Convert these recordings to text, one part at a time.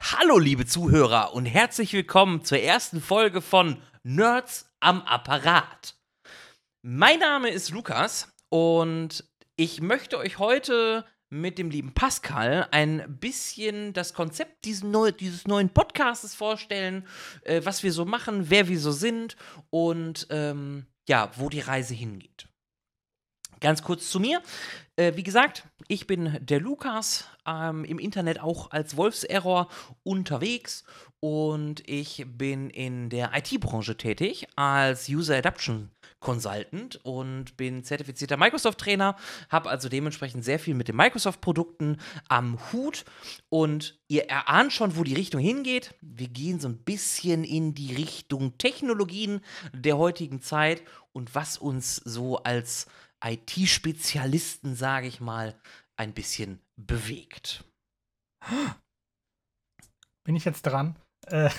Hallo, liebe Zuhörer, und herzlich willkommen zur ersten Folge von Nerds am Apparat. Mein Name ist Lukas und ich möchte euch heute mit dem lieben Pascal ein bisschen das Konzept dieses, neu, dieses neuen Podcasts vorstellen, äh, was wir so machen, wer wir so sind und ähm, ja, wo die Reise hingeht. Ganz kurz zu mir. Äh, wie gesagt, ich bin der Lukas, ähm, im Internet auch als Wolfserror unterwegs und ich bin in der IT-Branche tätig als User Adaption Consultant und bin zertifizierter Microsoft-Trainer, habe also dementsprechend sehr viel mit den Microsoft-Produkten am Hut und ihr erahnt schon, wo die Richtung hingeht. Wir gehen so ein bisschen in die Richtung Technologien der heutigen Zeit und was uns so als IT-Spezialisten, sage ich mal, ein bisschen bewegt. Bin ich jetzt dran? Äh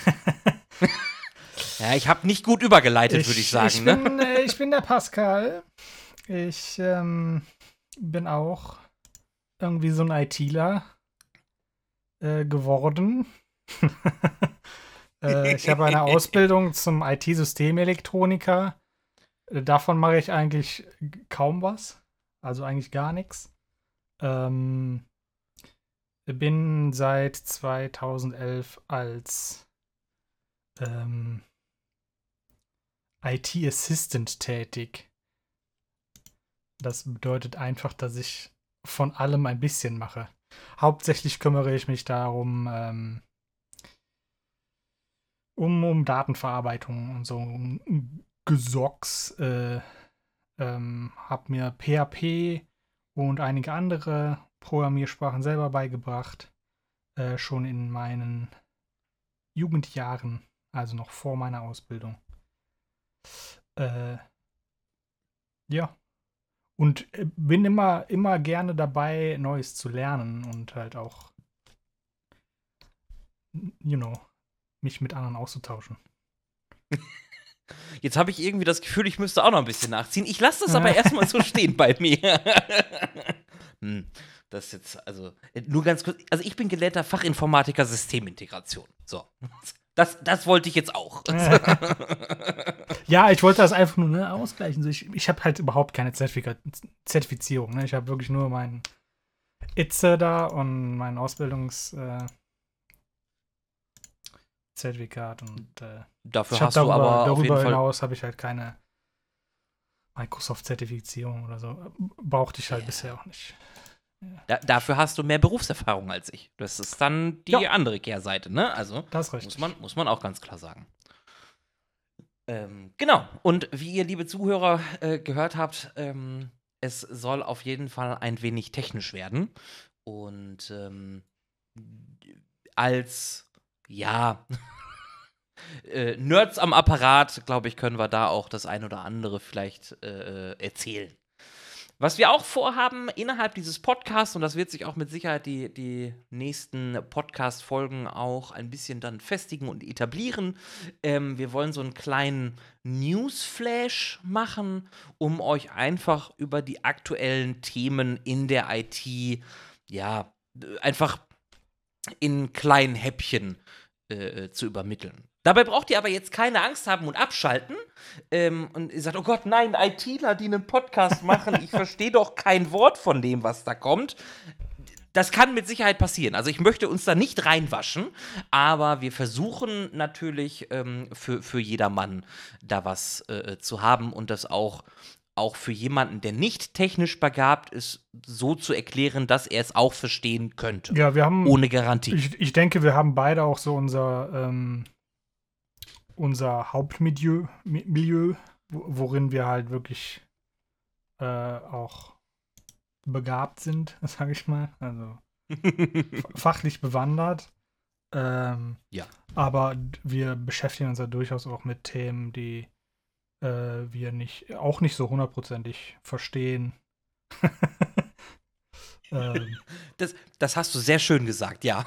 ja, ich habe nicht gut übergeleitet, würde ich sagen. Ich ne? bin, äh, ich bin der Pascal. Ich ähm, bin auch irgendwie so ein ITler äh, geworden. äh, ich habe eine Ausbildung zum IT-Systemelektroniker. Äh, davon mache ich eigentlich kaum was. Also eigentlich gar nichts. Ähm, bin seit 2011 als ähm, IT-Assistant tätig. Das bedeutet einfach, dass ich von allem ein bisschen mache. Hauptsächlich kümmere ich mich darum, ähm, um, um Datenverarbeitung und so, um Gesocks. Äh, ähm, hab mir PHP und einige andere Programmiersprachen selber beigebracht. Äh, schon in meinen Jugendjahren, also noch vor meiner Ausbildung. Äh, ja. Und äh, bin immer, immer gerne dabei, Neues zu lernen und halt auch, you know, mich mit anderen auszutauschen. Jetzt habe ich irgendwie das Gefühl, ich müsste auch noch ein bisschen nachziehen. Ich lasse das aber erstmal so stehen bei mir. hm, das ist jetzt, also, nur ganz kurz. Also, ich bin gelehrter Fachinformatiker Systemintegration. So. Das, das wollte ich jetzt auch. ja, ich wollte das einfach nur ne, ausgleichen. Ich, ich habe halt überhaupt keine Zertifika Zertifizierung. Ne? Ich habe wirklich nur meinen Itze da und mein Ausbildungszertifikat. Äh, und äh, dafür hast darüber, du aber darüber hinaus habe ich halt keine Microsoft-Zertifizierung oder so. Brauchte ich halt yeah. bisher auch nicht. Da, dafür hast du mehr Berufserfahrung als ich. Das ist dann die ja. andere Kehrseite, ne? Also, muss man, muss man auch ganz klar sagen. Ähm, genau. Und wie ihr, liebe Zuhörer, äh, gehört habt, ähm, es soll auf jeden Fall ein wenig technisch werden. Und ähm, als, ja, äh, Nerds am Apparat, glaube ich, können wir da auch das ein oder andere vielleicht äh, erzählen. Was wir auch vorhaben innerhalb dieses Podcasts, und das wird sich auch mit Sicherheit die, die nächsten Podcast-Folgen auch ein bisschen dann festigen und etablieren. Ähm, wir wollen so einen kleinen Newsflash machen, um euch einfach über die aktuellen Themen in der IT, ja, einfach in kleinen Häppchen äh, zu übermitteln. Dabei braucht ihr aber jetzt keine Angst haben und abschalten. Ähm, und ihr sagt, oh Gott, nein, ITler, die einen Podcast machen, ich verstehe doch kein Wort von dem, was da kommt. Das kann mit Sicherheit passieren. Also ich möchte uns da nicht reinwaschen, aber wir versuchen natürlich ähm, für, für jedermann da was äh, zu haben und das auch auch für jemanden, der nicht technisch begabt ist, so zu erklären, dass er es auch verstehen könnte. Ja, wir haben. Ohne Garantie. Ich, ich denke, wir haben beide auch so unser ähm, unser Hauptmilieu, Milieu, worin wir halt wirklich äh, auch begabt sind, sage ich mal. Also fachlich bewandert. Ähm, ja. Aber wir beschäftigen uns ja durchaus auch mit Themen, die äh, wir nicht, auch nicht so hundertprozentig verstehen. ähm, das, das hast du sehr schön gesagt, ja.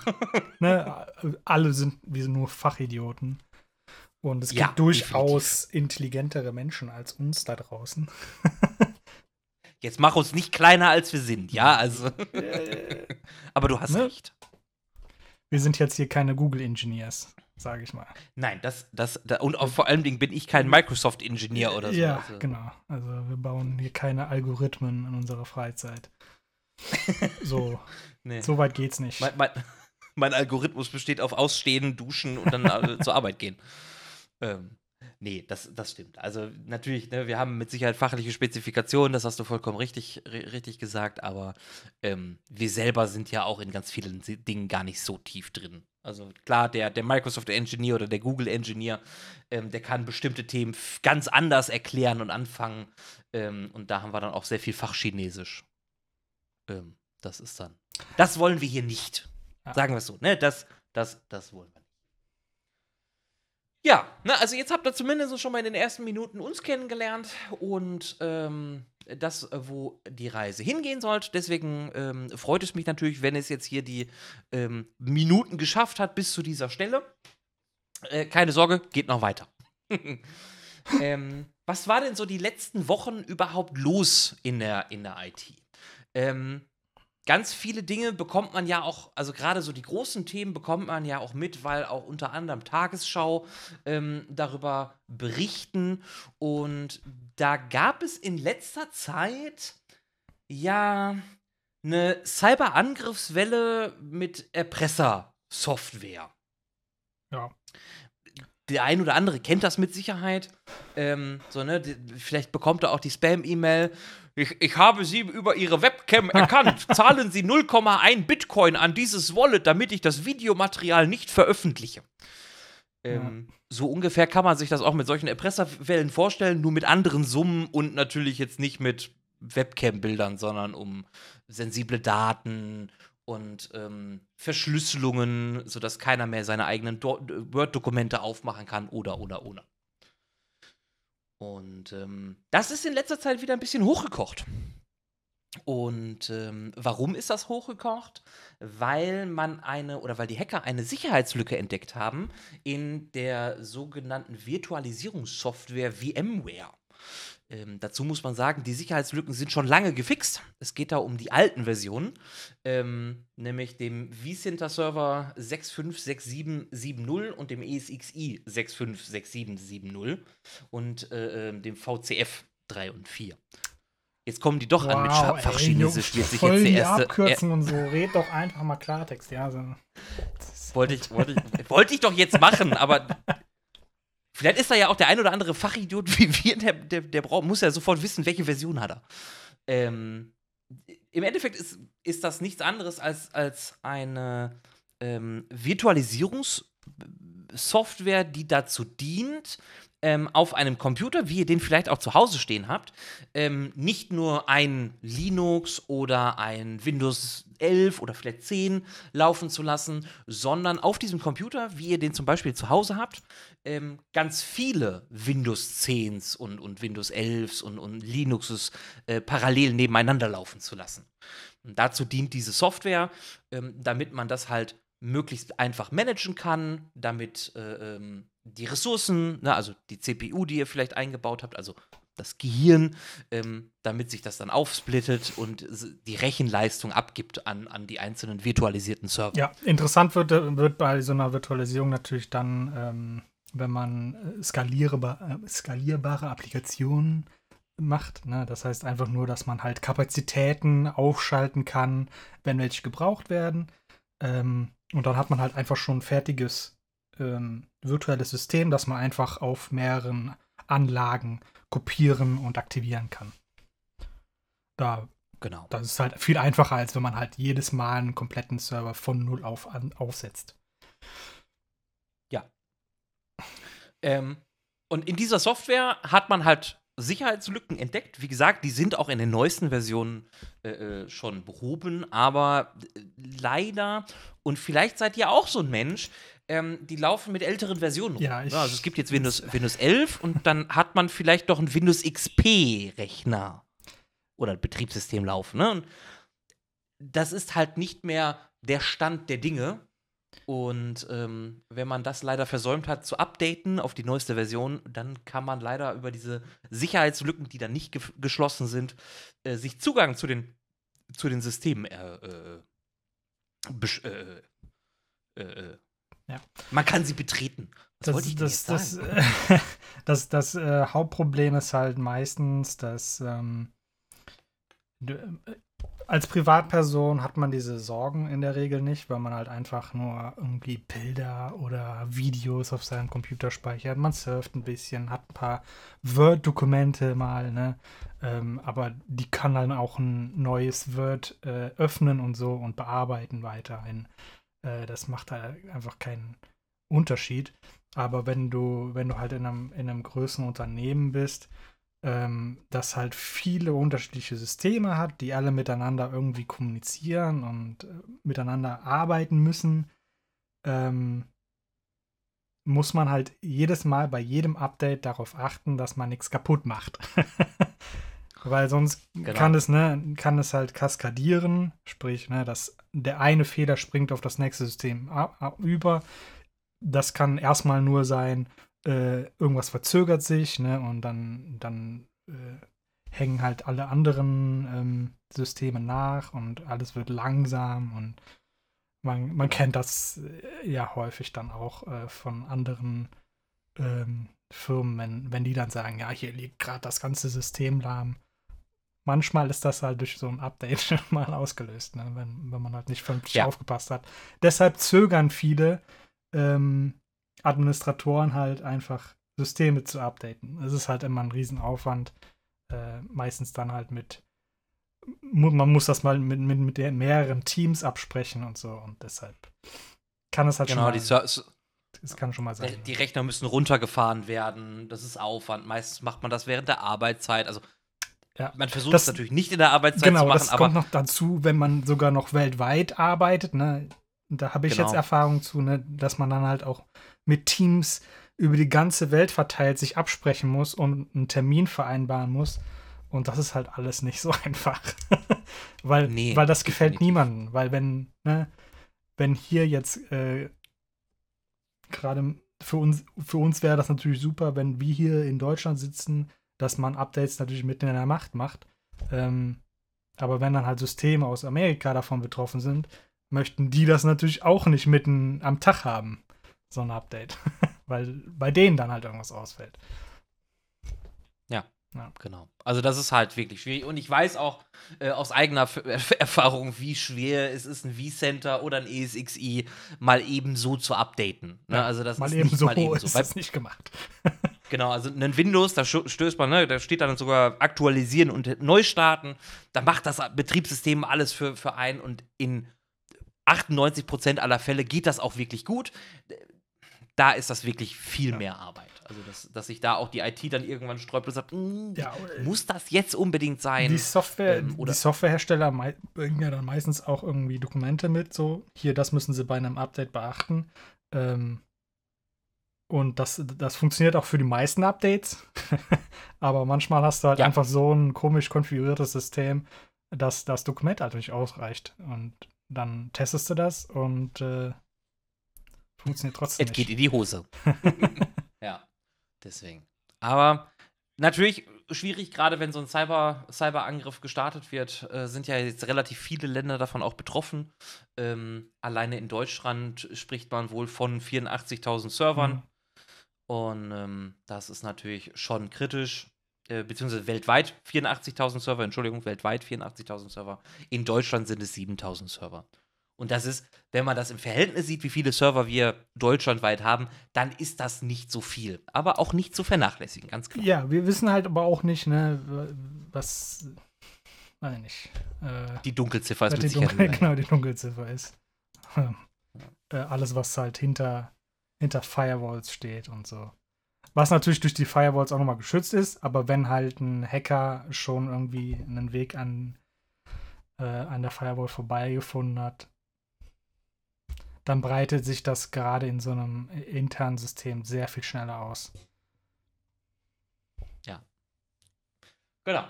ne, alle sind, wir sind nur Fachidioten. Und es Ja, gibt durchaus intelligentere Menschen als uns da draußen. Jetzt mach uns nicht kleiner, als wir sind, ja? Also. Aber du hast Ne? recht. Wir sind jetzt hier keine Google-Engineers, sage ich mal. Nein, das, das, da, und auch vor allen Dingen bin ich kein Microsoft-Ingenieur oder so. Ja, also. genau. Also wir bauen hier keine Algorithmen in unserer Freizeit. so, Nee. so weit geht's nicht. Mein, mein, mein Algorithmus besteht auf Ausstehen, Duschen und dann äh, zur Arbeit gehen. Ähm, nee, das, das stimmt. Also natürlich, ne, wir haben mit Sicherheit fachliche Spezifikationen, das hast du vollkommen richtig, ri- richtig gesagt, aber ähm, wir selber sind ja auch in ganz vielen Dingen gar nicht so tief drin. Also klar, der, der Microsoft Engineer oder der Google Engineer, ähm, der kann bestimmte Themen ganz anders erklären und anfangen. Ähm, und da haben wir dann auch sehr viel Fachchinesisch. Ähm, das ist dann. Das wollen wir hier nicht. Sagen wir es so, ne? Das, das, das wollen wir nicht. Ja, ne, also jetzt habt ihr zumindest schon mal in den ersten Minuten uns kennengelernt und ähm, das, äh, wo die Reise hingehen sollte. Deswegen ähm, freut es mich natürlich, wenn es jetzt hier die ähm, Minuten geschafft hat bis zu dieser Stelle. Äh, keine Sorge, geht noch weiter. ähm, was war denn so die letzten Wochen überhaupt los in der, in der IT? Ähm, ganz viele Dinge bekommt man ja auch, also gerade so die großen Themen bekommt man ja auch mit, weil auch unter anderem Tagesschau ähm, darüber berichten. Und da gab es in letzter Zeit ja eine Cyberangriffswelle mit Erpresser-Software. Ja. Der ein oder andere kennt das mit Sicherheit. Ähm, so, ne, vielleicht bekommt er auch die Spam-E-Mail. Ich, ich habe Sie über Ihre Webcam erkannt. Zahlen Sie 0,1 Bitcoin an dieses Wallet, damit ich das Videomaterial nicht veröffentliche. Ähm, So ungefähr kann man sich das auch mit solchen Erpresserwellen vorstellen, nur mit anderen Summen und natürlich jetzt nicht mit Webcam-Bildern, sondern um sensible Daten und ähm, Verschlüsselungen, sodass keiner mehr seine eigenen Do Word-Dokumente aufmachen kann oder, oder, oder. Und ähm, das ist in letzter Zeit wieder ein bisschen hochgekocht. Und ähm, warum ist das hochgekocht? Weil man eine oder weil die Hacker eine Sicherheitslücke entdeckt haben in der sogenannten Virtualisierungssoftware VMware. Ähm, dazu muss man sagen, die Sicherheitslücken sind schon lange gefixt. Es geht da um die alten Versionen, ähm, nämlich dem vCenter Server 656770 und dem ESXi 656770 und äh, ähm, dem VCF 3 und 4. Jetzt kommen die doch an mit Scha- ey, Fachchinesisch. Junge, Wird sich jetzt die erste. Abkürzen und so. Red doch einfach mal Klartext, ja. So. Wollte ich, wollte, ich, wollte ich doch jetzt machen, aber vielleicht ist da ja auch der ein oder andere Fachidiot wie wir, der, der, der braucht, muss ja sofort wissen, welche Version hat er. Ähm, Im Endeffekt ist, ist das nichts anderes als, als eine ähm, Virtualisierungssoftware, die dazu dient, ähm, auf einem Computer, wie ihr den vielleicht auch zu Hause stehen habt, ähm, nicht nur ein Linux oder ein Windows 11 oder vielleicht 10 laufen zu lassen, sondern auf diesem Computer, wie ihr den zum Beispiel zu Hause habt, ähm, ganz viele Windows 10s und, und Windows 11s und, und Linuxes äh, parallel nebeneinander laufen zu lassen. Und dazu dient diese Software, ähm, damit man das halt möglichst einfach managen kann, damit äh, ähm, die Ressourcen, ne, also die CPU, die ihr vielleicht eingebaut habt, also das Gehirn, ähm, damit sich das dann aufsplittet und die Rechenleistung abgibt an, an die einzelnen virtualisierten Server. Ja, interessant wird, wird bei so einer Virtualisierung natürlich dann, ähm, wenn man äh, skalierbar, äh, skalierbare Applikationen macht. Ne? Das heißt einfach nur, dass man halt Kapazitäten aufschalten kann, wenn welche gebraucht werden. Ähm, und dann hat man halt einfach schon ein fertiges ähm, virtuelles System, das man einfach auf mehreren Anlagen kopieren und aktivieren kann. Da Genau. das ist halt viel einfacher, als wenn man halt jedes Mal einen kompletten Server von null auf an, aufsetzt. Ähm, und in dieser Software hat man halt Sicherheitslücken entdeckt. Wie gesagt, die sind auch in den neuesten Versionen äh, äh, schon behoben, aber äh, leider, und vielleicht seid ihr auch so ein Mensch, ähm, die laufen mit älteren Versionen. rum. Ja, ich- also es gibt jetzt Windows, Windows 11 und dann hat man vielleicht doch einen Windows XP-Rechner oder ein Betriebssystem laufen. Ne? Das ist halt nicht mehr der Stand der Dinge. Und ähm, wenn man das leider versäumt hat zu updaten auf die neueste Version, dann kann man leider über diese Sicherheitslücken, die dann nicht ge geschlossen sind, äh, sich Zugang zu den, zu den Systemen äh, äh, äh, äh, äh, ja. Man kann sie betreten. Was das, das, das, das, das, Hauptproblem ist halt meistens, dass ähm, äh, als Privatperson hat man diese Sorgen in der Regel nicht, weil man halt einfach nur irgendwie Bilder oder Videos auf seinem Computer speichert. Man surft ein bisschen, hat ein paar Word-Dokumente mal, ne? Ähm, aber die kann dann auch ein neues Word äh, öffnen und so und bearbeiten weiterhin. Äh, das macht da einfach keinen Unterschied. Aber wenn du, wenn du halt in einem, in einem größeren Unternehmen bist, ähm, das halt viele unterschiedliche Systeme hat, die alle miteinander irgendwie kommunizieren und äh, miteinander arbeiten müssen, ähm, muss man halt jedes Mal bei jedem Update darauf achten, dass man nichts kaputt macht. Weil sonst genau. kann es, ne, kann es halt kaskadieren, sprich, ne, dass der eine Fehler springt auf das nächste System über. Das kann erstmal nur sein, äh, irgendwas verzögert sich, ne, und dann, dann äh, hängen halt alle anderen ähm, Systeme nach und alles wird langsam und man, man kennt das äh, ja häufig dann auch äh, von anderen ähm, Firmen, wenn, wenn die dann sagen, ja, hier liegt gerade das ganze System lahm. Manchmal ist das halt durch so ein Update mal ausgelöst, ne, wenn, wenn man halt nicht vernünftig ja. aufgepasst hat. Deshalb zögern viele, ähm, Administratoren halt einfach Systeme zu updaten. Es ist halt immer ein Riesenaufwand. Äh, meistens dann halt mit, man muss das mal mit, mit, mit mehreren Teams absprechen und so. Und deshalb kann es halt genau, schon mal. Die, das kann schon mal sein. Die Rechner müssen runtergefahren werden. Das ist Aufwand. Meistens macht man das während der Arbeitszeit. Also ja. Man versucht es natürlich nicht in der Arbeitszeit genau, zu machen. Das kommt noch dazu, wenn man sogar noch weltweit arbeitet. Ne? Da habe ich genau. jetzt Erfahrung zu, ne? dass man dann halt auch mit Teams über die ganze Welt verteilt sich absprechen muss und einen Termin vereinbaren muss. Und das ist halt alles nicht so einfach. weil, nee, weil das gefällt niemandem. Weil wenn, ne, wenn hier jetzt äh, gerade für uns, für uns wäre das natürlich super, wenn wir hier in Deutschland sitzen, dass man Updates natürlich mitten in der Macht macht. Ähm, aber wenn dann halt Systeme aus Amerika davon betroffen sind, möchten die das natürlich auch nicht mitten am Tag haben so ein Update. Weil bei denen dann halt irgendwas ausfällt. Ja, ja, genau. Also das ist halt wirklich schwierig. Und ich weiß auch äh, aus eigener Erfahrung, wie schwer es ist, ein V-Center oder ein ESXi mal eben so zu updaten. Ne? Ja, also das mal ist eben nicht so mal eben so. Ist das nicht gemacht. genau, also ein Windows, da stößt man, ne, da steht dann sogar aktualisieren und neu starten. Da macht das Betriebssystem alles für, für einen und in 98% aller Fälle geht das auch wirklich gut da ist das wirklich viel ja. mehr Arbeit. Also, dass, dass sich da auch die IT dann irgendwann sträubt und sagt, hm, ja, muss das jetzt unbedingt sein? Die, Software, ähm, die Softwarehersteller bringen ja dann meistens auch irgendwie Dokumente mit, so, hier, das müssen sie bei einem Update beachten. Ähm, und das, das funktioniert auch für die meisten Updates. Aber manchmal hast du halt ja. einfach so ein komisch konfiguriertes System, dass das Dokument halt nicht ausreicht. Und dann testest du das und äh, Funktioniert trotzdem. Es geht in die Hose. ja, deswegen. Aber natürlich schwierig, gerade wenn so ein Cyber, Cyberangriff gestartet wird, äh, sind ja jetzt relativ viele Länder davon auch betroffen. Ähm, alleine in Deutschland spricht man wohl von 84.000 Servern. Mhm. Und ähm, das ist natürlich schon kritisch. Äh, beziehungsweise weltweit 84.000 Server, Entschuldigung, weltweit 84.000 Server. In Deutschland sind es 7.000 Server. Und das ist, wenn man das im Verhältnis sieht, wie viele Server wir deutschlandweit haben, dann ist das nicht so viel. Aber auch nicht zu vernachlässigen, ganz klar. Ja, wir wissen halt aber auch nicht, ne, was. Weiß nicht. Äh, die Dunkelziffer ist mit Sicherheit. Dunkel, genau, die Dunkelziffer ist. äh, alles, was halt hinter, hinter Firewalls steht und so. Was natürlich durch die Firewalls auch nochmal geschützt ist, aber wenn halt ein Hacker schon irgendwie einen Weg an, äh, an der Firewall vorbeigefunden hat, dann breitet sich das gerade in so einem internen System sehr viel schneller aus. Ja. Genau.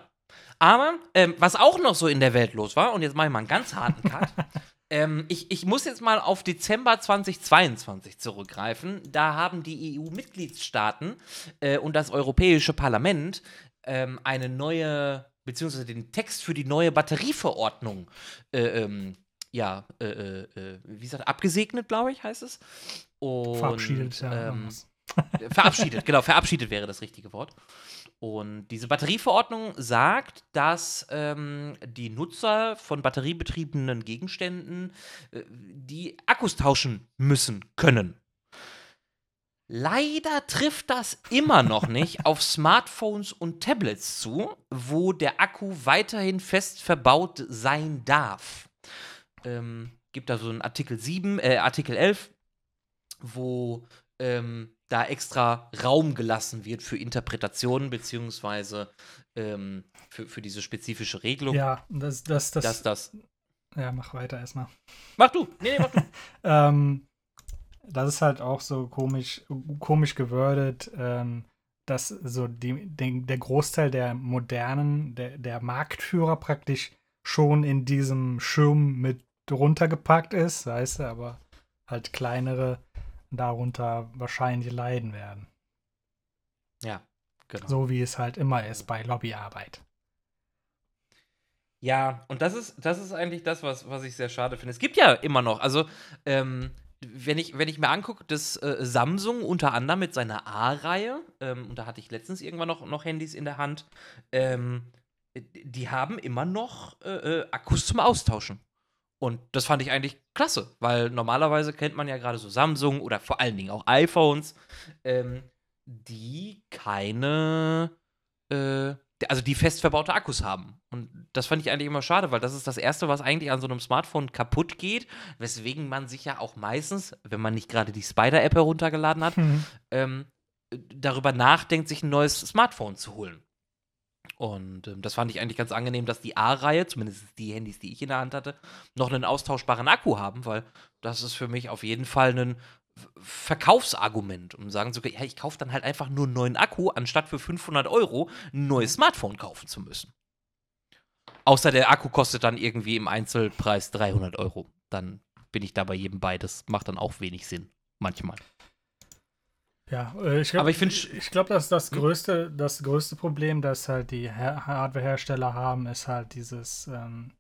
Aber ähm, was auch noch so in der Welt los war, und jetzt mache ich mal einen ganz harten Cut, Ähm, ich, ich muss jetzt mal auf Dezember 2022 zurückgreifen. Da haben die EU-Mitgliedstaaten äh, und das Europäische Parlament ähm, eine neue, beziehungsweise den Text für die neue Batterieverordnung, äh, ähm, ja, äh, äh, äh wie gesagt, abgesegnet, glaube ich, heißt es. Und, verabschiedet, ja. Ähm, verabschiedet, genau, verabschiedet wäre das richtige Wort. Und diese Batterieverordnung sagt, dass ähm, die Nutzer von batteriebetriebenen Gegenständen äh, die Akkus tauschen müssen können. Leider trifft das immer noch nicht auf Smartphones und Tablets zu, wo der Akku weiterhin fest verbaut sein darf. Ähm, gibt da so einen Artikel 7, äh, Artikel 11, wo ähm, da extra Raum gelassen wird für Interpretationen, beziehungsweise ähm, für, für diese spezifische Regelung. Ja, das, das, das. Dass das ja, mach weiter erstmal. Mach du. Nee, nee, mach du. ähm, das ist halt auch so komisch, komisch gewordet, ähm, dass so die, die, der Großteil der modernen, der, der Marktführer praktisch schon in diesem Schirm mit runtergepackt ist, weißt du, aber halt kleinere darunter wahrscheinlich leiden werden. Ja, genau. So wie es halt immer ist bei Lobbyarbeit. Ja, und das ist, das ist eigentlich das, was, was ich sehr schade finde. Es gibt ja immer noch, also, ähm, wenn ich, wenn ich mir angucke, dass äh, Samsung unter anderem mit seiner A-Reihe, ähm, und da hatte ich letztens irgendwann noch, noch Handys in der Hand, ähm, die haben immer noch äh, äh Akkus zum Austauschen. Und das fand ich eigentlich klasse, weil normalerweise kennt man ja gerade so Samsung oder vor allen Dingen auch iPhones, ähm, die keine, äh, also die fest verbaute Akkus haben. Und das fand ich eigentlich immer schade, weil das ist das Erste, was eigentlich an so einem Smartphone kaputt geht, weswegen man sich ja auch meistens, wenn man nicht gerade die Spider-App heruntergeladen hat, mhm. ähm, darüber nachdenkt, sich ein neues Smartphone zu holen. Und ähm, das fand ich eigentlich ganz angenehm, dass die A-Reihe, zumindest die Handys, die ich in der Hand hatte, noch einen austauschbaren Akku haben, weil das ist für mich auf jeden Fall ein Verkaufsargument, um sagen zu können, ja, ich kaufe dann halt einfach nur einen neuen Akku, anstatt für 500 Euro ein neues Smartphone kaufen zu müssen. Außer der Akku kostet dann irgendwie im Einzelpreis 300 Euro. Dann bin ich da bei jedem bei. Das macht dann auch wenig Sinn. Manchmal. Ja, äh, ich glaube, ich, ich glaube, dass das hm? größte, das größte Problem, das halt die Hardwarehersteller haben, ist halt dieses, ähm,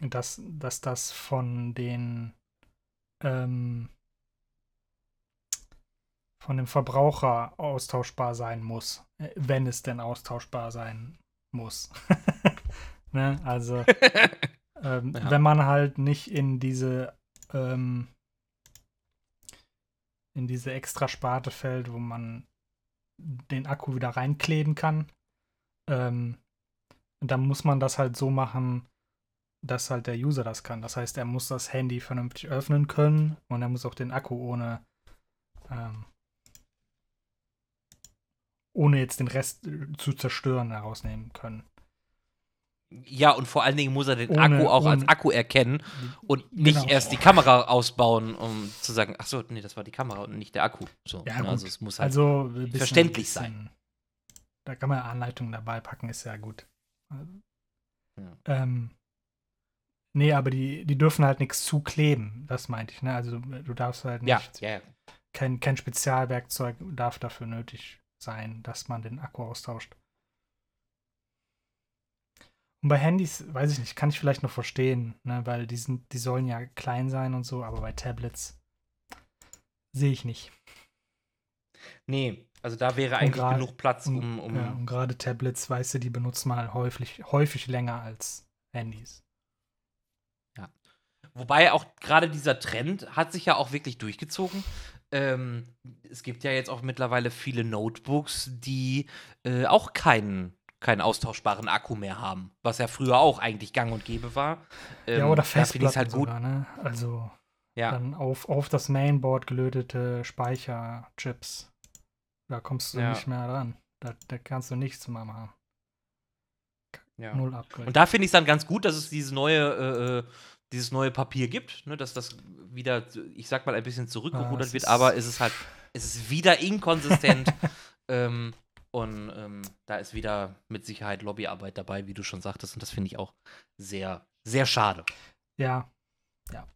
dass, dass das von den ähm, von dem Verbraucher austauschbar sein muss, äh, wenn es denn austauschbar sein muss. ne? Also ähm, ja. wenn man halt nicht in diese ähm, in diese extra Sparte fällt, wo man den Akku wieder reinkleben kann. Ähm, dann muss man das halt so machen, dass halt der User das kann. Das heißt, er muss das Handy vernünftig öffnen können und er muss auch den Akku ohne ähm, ohne jetzt den Rest zu zerstören herausnehmen können. Ja, und vor allen Dingen muss er den ohne, Akku auch ohne. als Akku erkennen und nicht genau. erst die Kamera ausbauen, um zu sagen, ach so, nee, das war die Kamera und nicht der Akku. So, ja, ne? Also es muss halt also bisschen, verständlich bisschen, sein. Da kann man Anleitungen dabei packen, ist ja gut. Ja. Ähm, nee, aber die, die dürfen halt nichts zukleben, das meinte ich. Ne? Also du darfst halt nicht, ja, ja. Kein, kein Spezialwerkzeug darf dafür nötig sein, dass man den Akku austauscht. Und bei Handys, weiß ich nicht, kann ich vielleicht noch verstehen, ne, weil die, sind, die sollen ja klein sein und so, aber bei Tablets sehe ich nicht. Nee, also da wäre eigentlich grad, genug Platz, um. um ja, und gerade Tablets, weißt du, die benutzt man halt häufig, häufig länger als Handys. Ja. Wobei auch gerade dieser Trend hat sich ja auch wirklich durchgezogen. Ähm, es gibt ja jetzt auch mittlerweile viele Notebooks, die äh, auch keinen keinen austauschbaren Akku mehr haben, was ja früher auch eigentlich gang und gäbe war. Ähm, ja, oder Festplatten halt gut. Sogar, ne? Also ja. dann auf, auf das Mainboard gelötete Speicherchips. Da kommst du ja. nicht mehr dran. Da, da kannst du nichts mehr machen. Ja. Null Upgrade. Und da finde ich es dann ganz gut, dass es diese neue, äh, äh, dieses neue Papier gibt, ne? dass das wieder, ich sag mal, ein bisschen zurückgerudert ah, wird, aber es ist halt, es ist wieder inkonsistent. ähm, und ähm, da ist wieder mit Sicherheit Lobbyarbeit dabei, wie du schon sagtest. Und das finde ich auch sehr, sehr schade. Ja, ja.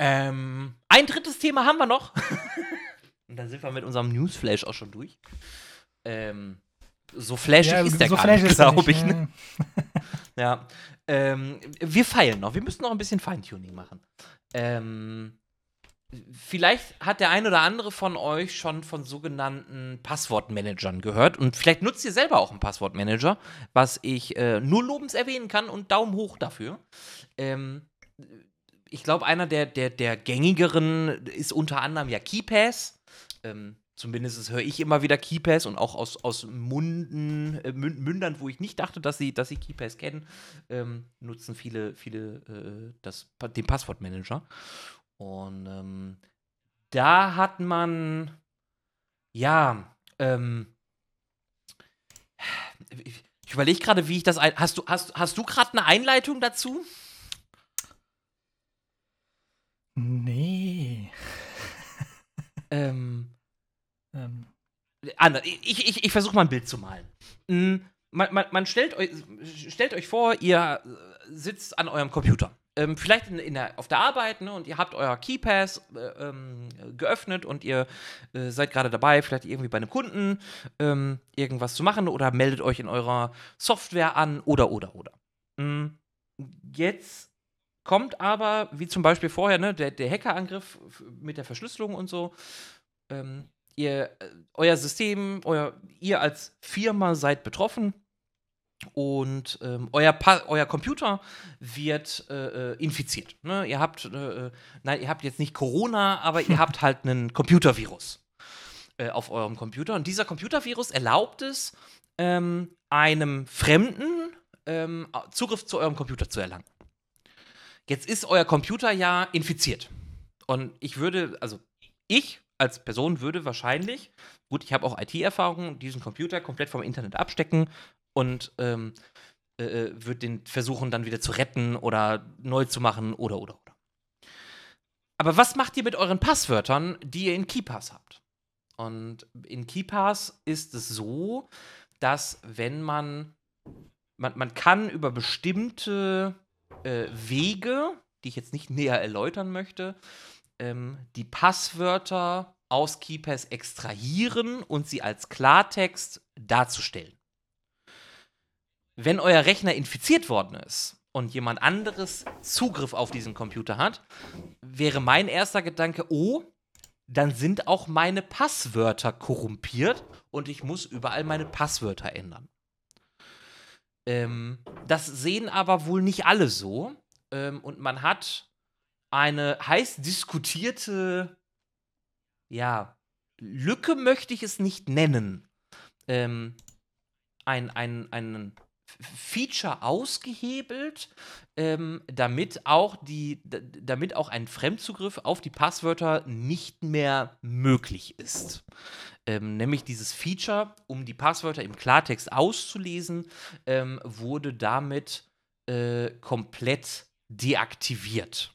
Ähm, ein drittes Thema haben wir noch. Und dann sind wir mit unserem Newsflash auch schon durch. Ähm, so flashig ja, ist der so gar nicht, glaube ich. Ne? ja. Ähm, wir feilen noch. Wir müssen noch ein bisschen Feintuning machen. Ähm, vielleicht hat der ein oder andere von euch schon von sogenannten Passwortmanagern gehört. Und vielleicht nutzt ihr selber auch einen Passwortmanager, was ich äh, nur lobens erwähnen kann und Daumen hoch dafür. Ähm, ich glaube, einer der, der, der gängigeren ist unter anderem ja KeyPass. Ähm, zumindest höre ich immer wieder KeyPass und auch aus, aus Munden, äh, Mün- Mündern, wo ich nicht dachte, dass sie, dass sie KeyPass kennen, ähm, nutzen viele, viele äh, das, den Passwortmanager. Und ähm, da hat man, ja, ähm, ich, überlege gerade, wie ich das ein. Hast du, hast, hast du gerade eine Einleitung dazu? Nee. Ähm, Ähm, anders. Ich, ich, ich versuche mal ein Bild zu malen. Mm, Man, man, man stellt, euch, stellt euch vor, ihr äh, sitzt an eurem Computer. Ähm, vielleicht in, in der, auf der Arbeit ne, und ihr habt euer KeyPass äh, ähm, geöffnet und ihr äh, seid gerade dabei, vielleicht irgendwie bei einem Kunden ähm, irgendwas zu machen oder meldet euch in eurer Software an oder, oder, oder. Mm, Jetzt kommt aber, wie zum Beispiel vorher, ne, der, der Hackerangriff mit der Verschlüsselung und so. Ähm, ihr, äh, euer System, euer, ihr als Firma seid betroffen und ähm, euer, pa euer Computer wird äh, äh, infiziert. Ne? Ihr habt, äh, äh, nein, ihr habt jetzt nicht Corona, aber ihr habt halt einen Computervirus äh, auf eurem Computer. Und dieser Computervirus erlaubt es, ähm, einem Fremden ähm, Zugriff zu eurem Computer zu erlangen. Jetzt ist euer Computer ja infiziert. Und ich würde, also ich als Person würde wahrscheinlich, gut, ich habe auch IT-Erfahrung, diesen Computer komplett vom Internet abstecken und ähm, äh, würde den versuchen, dann wieder zu retten oder neu zu machen oder oder oder. Aber was macht ihr mit euren Passwörtern, die ihr in KeyPass habt? Und in KeyPass ist es so, dass wenn man, man, man kann über bestimmte äh, Wege, die ich jetzt nicht näher erläutern möchte, ähm, die Passwörter aus KeyPass extrahieren und sie als Klartext darzustellen. Wenn euer Rechner infiziert worden ist und jemand anderes Zugriff auf diesen Computer hat, wäre mein erster Gedanke, oh, dann sind auch meine Passwörter korrumpiert und ich muss überall meine Passwörter ändern. Ähm, das sehen aber wohl nicht alle so. Ähm, und man hat eine heiß diskutierte, ja, Lücke möchte ich es nicht nennen. Ähm, ein, ein, ein Feature ausgehebelt, ähm, damit auch die, damit auch ein Fremdzugriff auf die Passwörter nicht mehr möglich ist. Ähm, nämlich dieses Feature, um die Passwörter im Klartext auszulesen, ähm, wurde damit äh, komplett deaktiviert.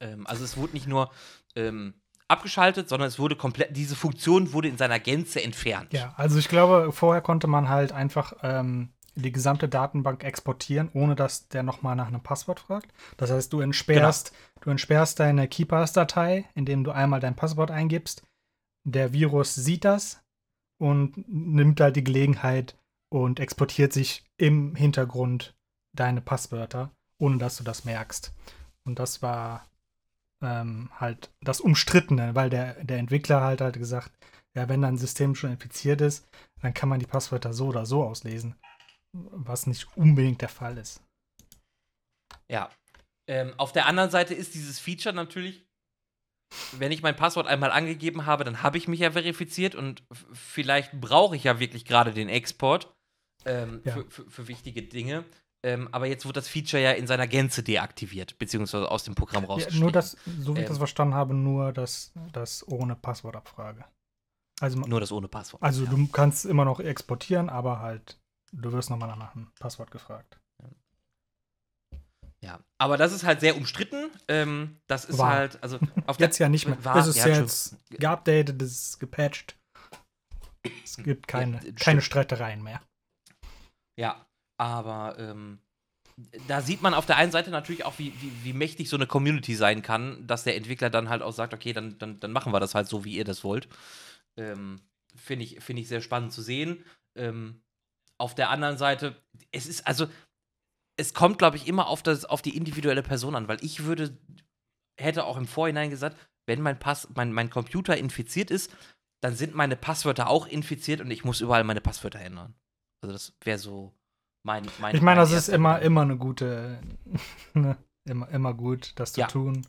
Ähm, also es wurde nicht nur ähm, abgeschaltet, sondern es wurde komplett, diese Funktion wurde in seiner Gänze entfernt. ja, also ich glaube, vorher konnte man halt einfach ähm, die gesamte Datenbank exportieren, ohne dass der nochmal nach einem Passwort fragt. Das heißt, du entsperrst, du entsperrst deine KeyPass-Datei, indem du einmal dein Passwort eingibst. Der Virus sieht das und nimmt halt die Gelegenheit und exportiert sich im Hintergrund deine Passwörter, ohne dass du das merkst. Und das war ähm, halt das Umstrittene, weil der, der Entwickler halt halt gesagt, ja, wenn dein System schon infiziert ist, dann kann man die Passwörter so oder so auslesen. Was nicht unbedingt der Fall ist. Ja. Ähm, auf der anderen Seite ist dieses Feature natürlich, wenn ich mein Passwort einmal angegeben habe, dann habe ich mich ja verifiziert und vielleicht brauche ich ja wirklich gerade den Export ähm, Ja. für, für, für wichtige Dinge. Ähm, aber jetzt wird das Feature ja in seiner Gänze deaktiviert, beziehungsweise aus dem Programm Ja, rausgeschrieben. nur das, so wie ich Ähm. das verstanden habe, nur das, das ohne Passwortabfrage. Also, Nur das ohne Passwort. also ja. du kannst immer noch exportieren, aber halt, du wirst nochmal nach einem Passwort gefragt. Ja, aber das ist halt sehr umstritten. Ähm, das ist War. halt, also auf der Jetzt ja nicht mehr. War- es ist ja, jetzt geupdatet, es ist gepatcht. Es gibt keine, Ja, keine Streitereien mehr. Ja, aber ähm, da sieht man auf der einen Seite natürlich auch, wie, wie, wie mächtig so eine Community sein kann, dass der Entwickler dann halt auch sagt, okay, dann, dann, dann machen wir das halt so, wie ihr das wollt. Ähm, Finde ich, find ich sehr spannend zu sehen. Ähm, auf der anderen Seite, es ist also, es kommt, glaube ich, immer auf, das, auf die individuelle Person an, weil ich würde, hätte auch im Vorhinein gesagt, wenn mein, Pass, mein, mein Computer infiziert ist, dann sind meine Passwörter auch infiziert und ich muss überall meine Passwörter ändern. Also das wäre so mein, mein Ich meine, mein das ist immer, immer eine gute, ne, immer, immer gut, das zu Ja. tun.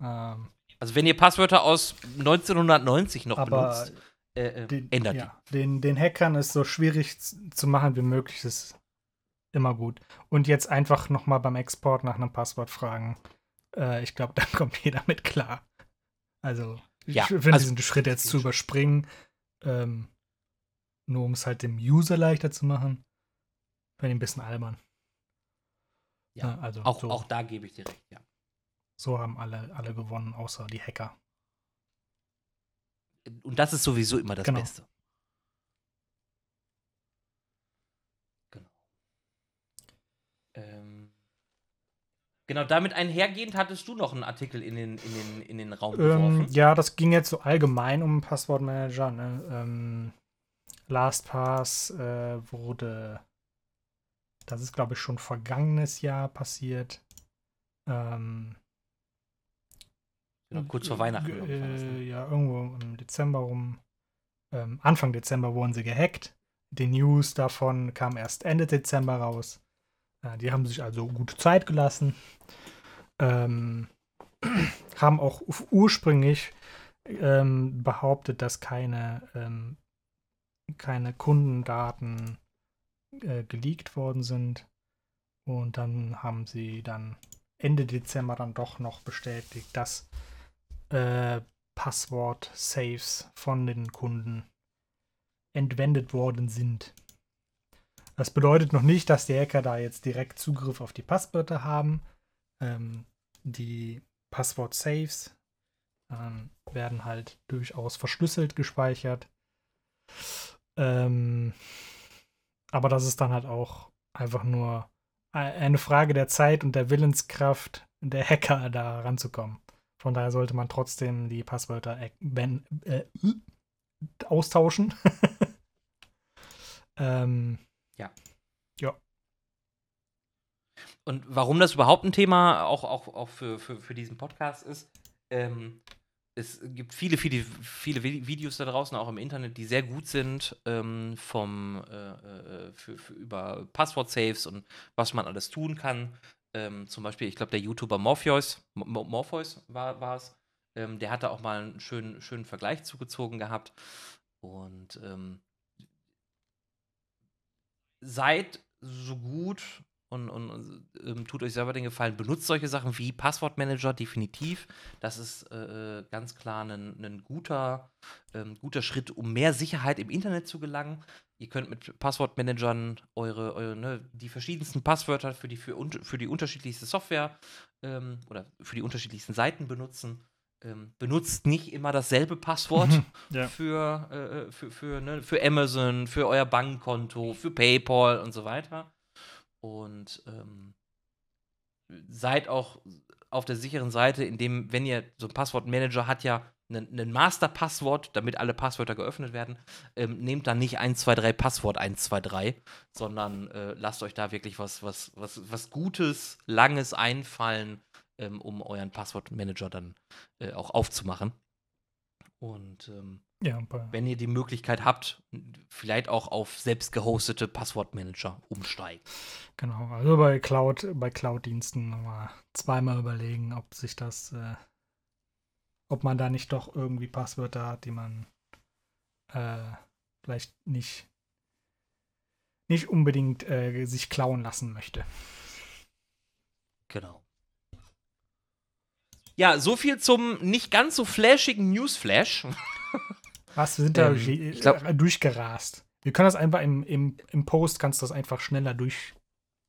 Ähm, Also wenn ihr Passwörter aus 1990 noch benutzt, äh, äh, den, ändert ja, den, den Hackern ist so schwierig zu machen wie möglich, ist immer gut. Und jetzt einfach nochmal beim Export nach einem Passwort fragen. Äh, ich glaube, dann kommt jeder mit klar. Also, Ja, ich finde also- diesen Schritt jetzt zu überspringen, ähm, nur um es halt dem User leichter zu machen, finde ich ein bisschen albern. die. Ja, Ja, also auch, so. auch da gebe ich dir recht, ja. So haben alle, alle gewonnen, außer die Hacker. Und das ist sowieso immer das Genau. Beste. Genau. Ähm, genau, damit einhergehend hattest du noch einen Artikel in den, in den, in den Raum Ähm, geworfen. ja, das ging jetzt so allgemein um Passwortmanager. Ne? Ähm, LastPass äh, wurde, das ist glaube ich schon vergangenes Jahr passiert. Ähm, Genau, kurz vor Weihnachten. Ich, war das, Äh, ne? ja, irgendwo im Dezember rum. Ähm, Anfang Dezember wurden sie gehackt. Die News davon kam erst Ende Dezember raus. Äh, die haben sich also gute Zeit gelassen. Ähm, haben auch ursprünglich ähm, behauptet, dass keine, ähm, keine Kundendaten äh, geleakt worden sind. Und dann haben sie dann Ende Dezember dann doch noch bestätigt, dass äh, Passwort-Saves von den Kunden entwendet worden sind. Das bedeutet noch nicht, dass die Hacker da jetzt direkt Zugriff auf die Passwörter haben. Ähm, die Passwort-Saves ähm, werden halt durchaus verschlüsselt gespeichert. Ähm, aber das ist dann halt auch einfach nur e- eine Frage der Zeit und der Willenskraft der Hacker da ranzukommen. Von daher sollte man trotzdem die Passwörter äh, wenn, äh, austauschen. ähm, Und warum das überhaupt ein Thema auch, auch, auch für, für, für diesen Podcast ist, ähm, es gibt viele, viele, viele Vi- Videos da draußen, auch im Internet, die sehr gut sind ähm, vom, äh, äh, für, für, über Passwort-Saves und was man alles tun kann. Ähm, zum Beispiel, ich glaube, der YouTuber Morpheus, Mo- Mo- Morpheus war, es, ähm, der hatte auch mal einen schönen, schönen Vergleich zugezogen gehabt. Und ähm, seid so gut und, und ähm, tut euch selber den Gefallen, benutzt solche Sachen wie Passwortmanager definitiv. Das ist äh, ganz klar ein, ein guter, ähm, guter Schritt, um mehr Sicherheit im Internet zu gelangen. Ihr könnt mit Passwortmanagern eure, eure ne, die verschiedensten Passwörter für die, für, für die unterschiedlichste Software ähm, oder für die unterschiedlichsten Seiten benutzen. Ähm, benutzt nicht immer dasselbe Passwort Ja. für, äh, für, für, ne, für Amazon, für euer Bankkonto, für PayPal und so weiter. Und ähm, seid auch auf der sicheren Seite, indem, wenn ihr so ein Passwortmanager hat ja ein Masterpasswort, damit alle Passwörter geöffnet werden, ähm, nehmt dann nicht 123 Passwort 123, sondern äh, lasst euch da wirklich was, was, was, was Gutes, Langes einfallen, ähm, um euren Passwortmanager dann äh, auch aufzumachen. Und ähm, ja, wenn ihr die Möglichkeit habt, vielleicht auch auf selbst gehostete Passwortmanager umsteigen. genau. Also bei Cloud, bei Cloud-Diensten nochmal zweimal überlegen, ob sich das, äh, ob man da nicht doch irgendwie Passwörter hat, die man äh, vielleicht nicht nicht unbedingt äh, sich klauen lassen möchte. Genau. Ja, so viel zum nicht ganz so flashigen Newsflash. Was, wir sind da Ähm, durch, glaub- äh, durchgerast. Wir können das einfach im, im, im Post, kannst du das einfach schneller durch.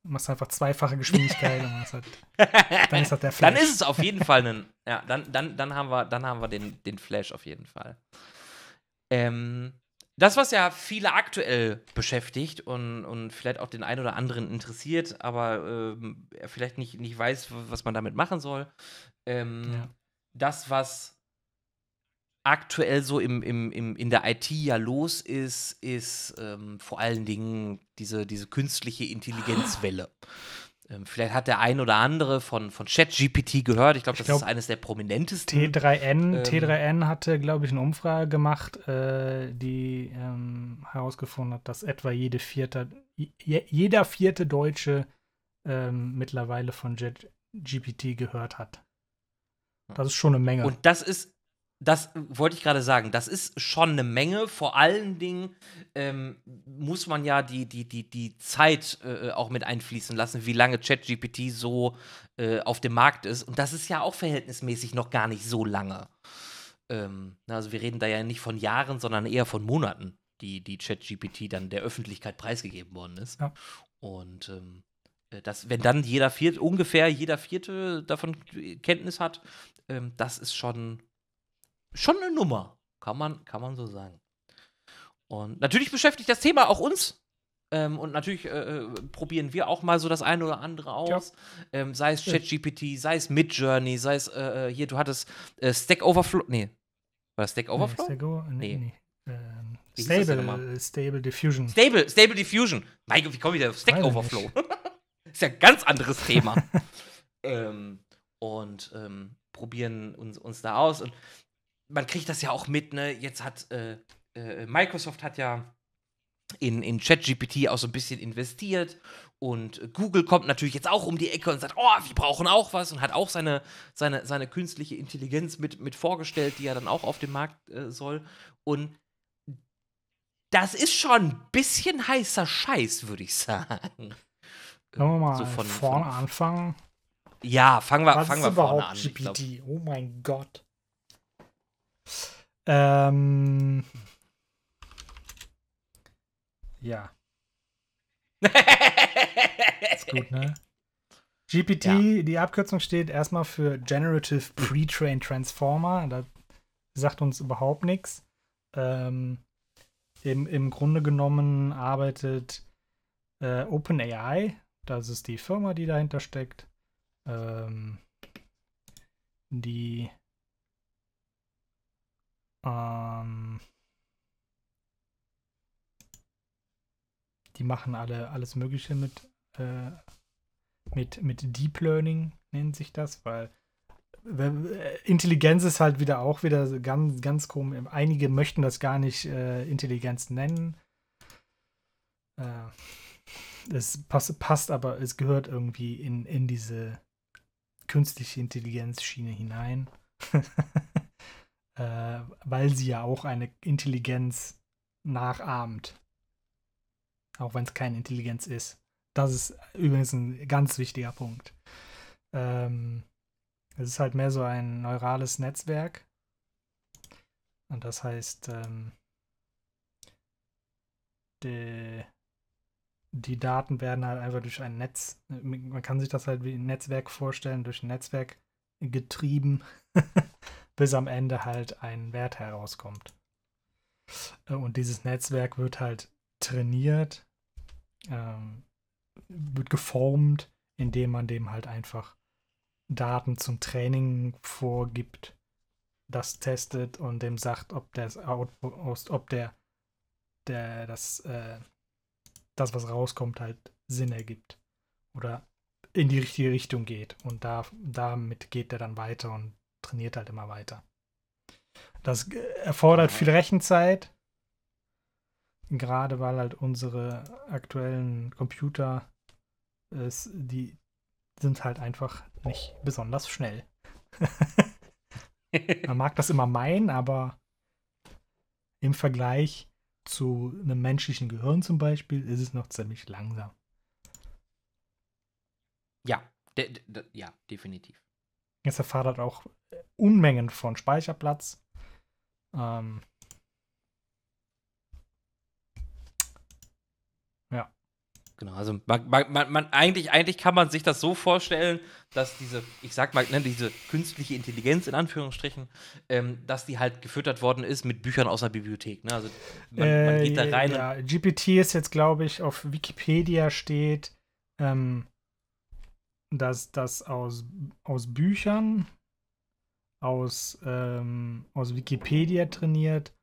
Machst einfach zweifache Geschwindigkeit und hat, dann ist das der Flash. Dann ist es auf jeden Fall ein. Ja, dann, dann, dann haben wir, dann haben wir den, den Flash auf jeden Fall. Ähm, das, was ja viele aktuell beschäftigt und, und vielleicht auch den einen oder anderen interessiert, aber ähm, vielleicht nicht, nicht weiß, was man damit machen soll. Ähm, ja. Das, was aktuell so im, im, im, in der IT ja los ist, ist ähm, vor allen Dingen diese, diese künstliche Intelligenzwelle. Ähm, vielleicht hat der ein oder andere von, von ChatGPT gehört. Ich glaube, das glaub, ist eines der prominentesten. T3N, ähm, T3N hatte, glaube ich, eine Umfrage gemacht, äh, die ähm, herausgefunden hat, dass etwa jede vierte, je, jeder vierte Deutsche ähm, mittlerweile von ChatGPT gehört hat. Das ist schon eine Menge. Und das ist, das wollte ich gerade sagen, das ist schon eine Menge. Vor allen Dingen ähm, muss man ja die, die, die, die Zeit äh, auch mit einfließen lassen, wie lange ChatGPT so äh, auf dem Markt ist. Und das ist ja auch verhältnismäßig noch gar nicht so lange. Ähm, also wir reden da ja nicht von Jahren, sondern eher von Monaten, die, die ChatGPT dann der Öffentlichkeit preisgegeben worden ist. Ja. Und ähm, äh, das, wenn dann jeder vierte, ungefähr jeder vierte davon Kenntnis hat, ähm, das ist schon schon eine Nummer. Kann man, kann man so sagen. Und natürlich beschäftigt das Thema auch uns. Ähm, und natürlich äh, äh, probieren wir auch mal so das eine oder andere aus. Ja. Ähm, sei es ChatGPT, sei es Midjourney, sei es äh, äh hier, du hattest äh, Stack Overflow. Nee. War das Stack Overflow? Nee. Stack nee. nee. Ähm, Stable, Stable Diffusion. Stable, Stable Diffusion. Mein Gott, wie komme ich da auf Stack Weiß Overflow? ist ja ein ganz anderes Thema. ähm, und ähm, probieren uns, uns da aus. Und man kriegt das ja auch mit, ne? Jetzt hat äh, äh, Microsoft hat ja in, in ChatGPT auch so ein bisschen investiert und Google kommt natürlich jetzt auch um die Ecke und sagt, oh, wir brauchen auch was und hat auch seine, seine, seine künstliche Intelligenz mit, mit vorgestellt, die ja dann auch auf dem Markt äh, soll. Und das ist schon ein bisschen heißer Scheiß, würde ich sagen. Können wir mal so von, vorne anfangen? Ja, fangen wir, was fangen wir vorne an. GPT? Oh mein Gott. Ähm, ja. ist gut, ne? GPT, ja. die Abkürzung steht erstmal für Generative Pre-Trained Transformer. Das sagt uns überhaupt nichts. Ähm, im, Im Grunde genommen arbeitet äh, OpenAI, das ist die Firma, die dahinter steckt, ähm, die ähm, die machen alle alles Mögliche mit, äh, mit, mit Deep Learning, nennt sich das, weil äh, Intelligenz ist halt wieder auch wieder ganz, ganz komisch. Einige möchten das gar nicht äh, Intelligenz nennen. Äh, es passt, passt, aber es gehört irgendwie in, in diese künstliche Intelligenz-Schiene hinein. äh, weil sie ja auch eine Intelligenz nachahmt. Auch wenn es keine Intelligenz ist. Das ist übrigens ein ganz wichtiger Punkt. Ähm, es ist halt mehr so ein neurales Netzwerk. Und das heißt, ähm, die, die Daten werden halt einfach durch ein Netz, man kann sich das halt wie ein Netzwerk vorstellen, durch ein Netzwerk getrieben. bis am Ende halt ein Wert herauskommt. Äh, und dieses Netzwerk wird halt trainiert, ähm, wird geformt, indem man dem halt einfach Daten zum Training vorgibt, das testet und dem sagt, ob das Output, ob der, der das, äh, das, was rauskommt, halt Sinn ergibt. Oder in die richtige Richtung geht. Und da, damit geht er dann weiter und trainiert halt immer weiter. Das erfordert viel Rechenzeit. Gerade weil halt unsere aktuellen Computer, es, die sind halt einfach nicht besonders schnell. Man mag das immer meinen, aber im Vergleich zu einem menschlichen Gehirn zum Beispiel ist es noch ziemlich langsam. Ja, de, de, ja, definitiv. Es erfordert auch Unmengen von Speicherplatz. Ähm, ja. Genau, also man, man, man, eigentlich, eigentlich kann man sich das so vorstellen, dass diese, ich sag mal, ne, diese künstliche Intelligenz in Anführungsstrichen, ähm, dass die halt gefüttert worden ist mit Büchern aus der Bibliothek. Ne? Also man, äh, man geht da rein. Ja, GPT ist jetzt, glaube ich, auf Wikipedia steht, ähm, dass das aus, aus Büchern, aus, ähm, aus Wikipedia trainiert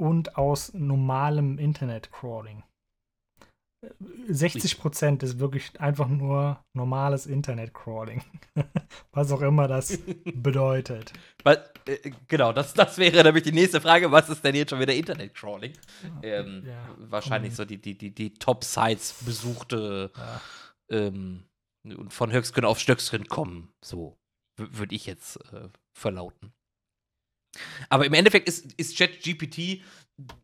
und aus normalem Internet-Crawling. 60 Prozent ist wirklich einfach nur normales Internet-Crawling. Was auch immer das bedeutet. Weil, äh, genau, das, das wäre nämlich die nächste Frage. Was ist denn jetzt schon wieder Internet-Crawling? Ähm, ja, wahrscheinlich so die, die, die, die Top-Sites besuchte ja. ähm, und von Höchstgen auf Stöcksken kommen. So würde ich jetzt äh, verlauten. Aber im Endeffekt ist, ist ChatGPT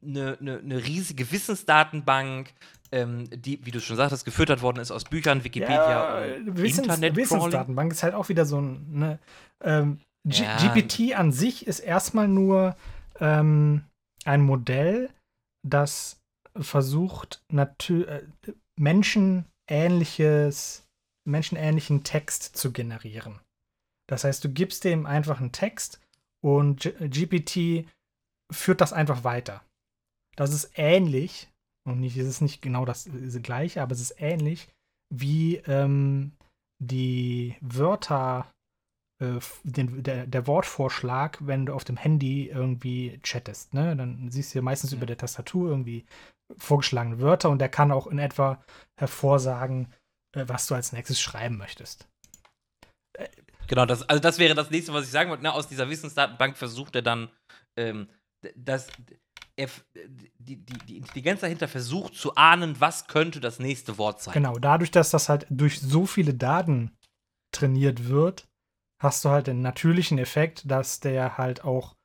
eine, eine, eine riesige Wissensdatenbank, ähm, die, wie du schon sagtest, gefüttert worden ist aus Büchern, Wikipedia, ja, Wissens Internet Wissensdatenbank ist halt auch wieder so ein. Ne, ähm, ja. GPT an sich ist erstmal nur ähm, ein Modell, das versucht, äh, menschenähnliches, menschenähnlichen Text zu generieren. Das heißt, du gibst dem einfach einen Text und GPT führt das einfach weiter. Das ist ähnlich, und nicht, es ist nicht genau das, das gleiche, aber es ist ähnlich wie ähm, die Wörter, äh, den, der, der, Wortvorschlag, wenn du auf dem Handy irgendwie chattest. Ne? Dann siehst du ja meistens über der Tastatur irgendwie vorgeschlagene Wörter und der kann auch in etwa hervorsagen, äh, was du als nächstes schreiben möchtest. Genau, das, also das wäre das nächste, was ich sagen wollte. Ne? Aus dieser Wissensdatenbank versucht er dann ähm, das, er, die, die, die Intelligenz dahinter versucht zu ahnen, was könnte das nächste Wort sein. Genau, dadurch, dass das halt durch so viele Daten trainiert wird, hast du halt den natürlichen Effekt, dass der halt auch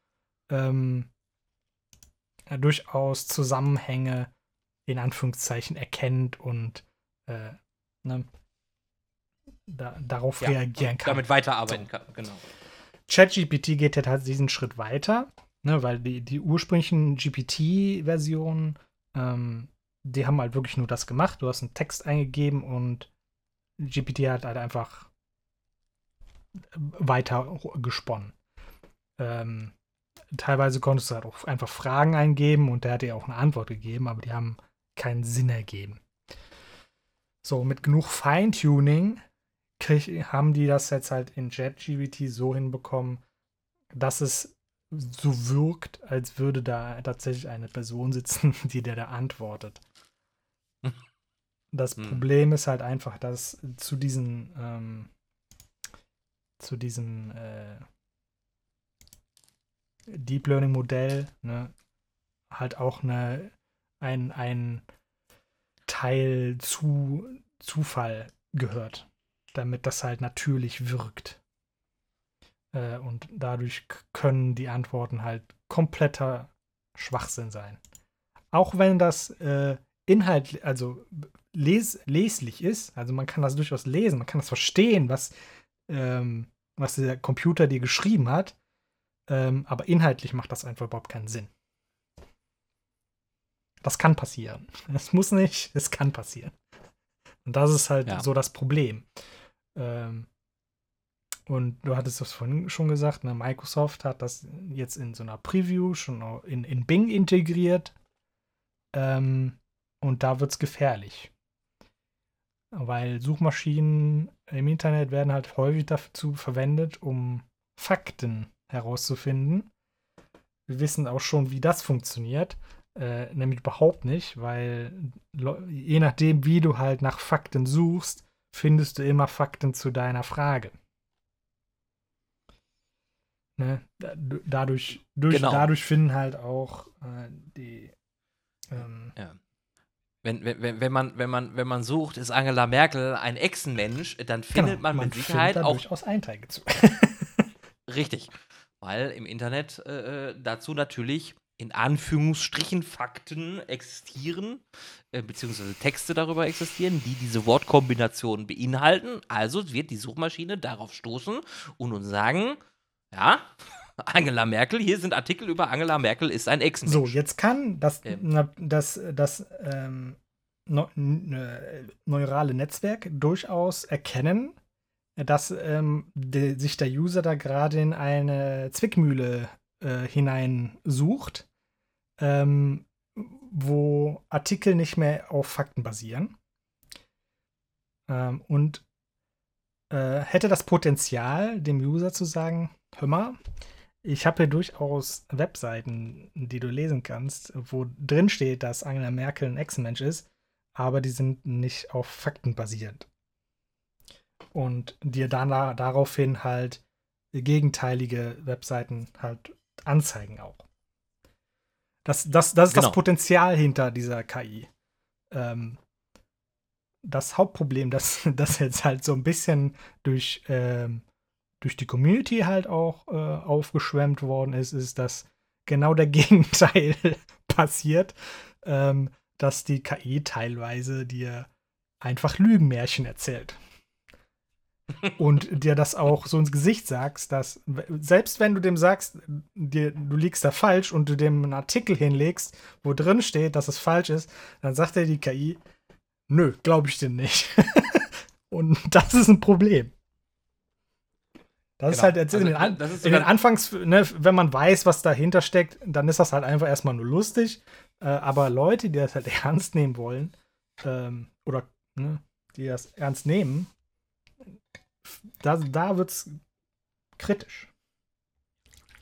ähm, ja, durchaus Zusammenhänge in Anführungszeichen erkennt und äh, ne, da, darauf ja, reagieren kann. Damit weiterarbeiten so. kann, genau. ChatGPT geht halt diesen Schritt weiter Ne, weil die, die ursprünglichen GPT-Versionen, ähm, die haben halt wirklich nur das gemacht. Du hast einen Text eingegeben und GPT hat halt einfach weiter gesponnen. Ähm, teilweise konntest du halt auch einfach Fragen eingeben und der hat dir auch eine Antwort gegeben, aber die haben keinen Sinn ergeben. So, mit genug Feintuning haben die das jetzt halt in JetGPT so hinbekommen, dass es so wirkt, als würde da tatsächlich eine Person sitzen, die der da antwortet. Das hm. Problem ist halt einfach, dass zu diesen ähm, zu diesem äh, Deep Learning Modell ne, halt auch eine, ein, ein Teil zu Zufall gehört, damit das halt natürlich wirkt. Äh, und dadurch können die Antworten halt kompletter Schwachsinn sein. Auch wenn das äh, Inhalt, also les leslich ist, also man kann das durchaus lesen, man kann das verstehen, was, ähm, was der Computer dir geschrieben hat, ähm, aber inhaltlich macht das einfach überhaupt keinen Sinn. Das kann passieren. Es muss nicht, es kann passieren. Und das ist halt ja. so das Problem. Ähm, und du hattest das vorhin schon gesagt, ne? Microsoft hat das jetzt in so einer Preview schon in, in Bing integriert. Ähm, und da wird es gefährlich. Weil Suchmaschinen im Internet werden halt häufig dazu verwendet, um Fakten herauszufinden. Wir wissen auch schon, wie das funktioniert. Äh, nämlich überhaupt nicht, weil je nachdem, wie du halt nach Fakten suchst, findest du immer Fakten zu deiner Frage. Ne? Dadurch, durch, genau. dadurch finden halt auch äh, die. Ähm, ja. Wenn, wenn, wenn, man, wenn, man, wenn man sucht, ist Angela Merkel ein Echsenmensch, dann findet genau, man, man mit Sicherheit auch. durchaus Einträge zu. Richtig. Weil im Internet äh, äh, dazu natürlich in Anführungsstrichen Fakten existieren, äh, beziehungsweise Texte darüber existieren, die diese Wortkombination beinhalten. Also wird die Suchmaschine darauf stoßen und uns sagen, ja, Angela Merkel, hier sind Artikel über Angela Merkel ist ein Ex. So, jetzt kann das, ähm. das, das ähm, ne neurale Netzwerk durchaus erkennen, dass ähm, de, sich der User da gerade in eine Zwickmühle äh, hineinsucht, ähm, wo Artikel nicht mehr auf Fakten basieren. Ähm, und äh, hätte das Potenzial, dem User zu sagen, hör mal, ich habe hier durchaus Webseiten, die du lesen kannst, wo drin steht, dass Angela Merkel ein Ex-Mensch ist, aber die sind nicht auf Fakten basierend. Und dir dann daraufhin halt gegenteilige Webseiten halt anzeigen auch. Das, das, das ist genau. das Potenzial hinter dieser KI. Ähm, das Hauptproblem, das, das jetzt halt so ein bisschen durch ähm, durch die Community halt auch äh, aufgeschwemmt worden ist, ist, dass genau der Gegenteil passiert, ähm, dass die KI teilweise dir einfach Lügenmärchen erzählt. Und dir das auch so ins Gesicht sagst, dass selbst wenn du dem sagst, dir, du liegst da falsch und du dem einen Artikel hinlegst, wo drin steht, dass es falsch ist, dann sagt er die KI, nö, glaube ich dir nicht. und das ist ein Problem. Das genau. ist halt jetzt also, in, den, An in den Anfangs, ne, wenn man weiß, was dahinter steckt, dann ist das halt einfach erstmal nur lustig. Äh, aber Leute, die das halt ernst nehmen wollen, ähm, oder ne, die das ernst nehmen, da, da wird es kritisch.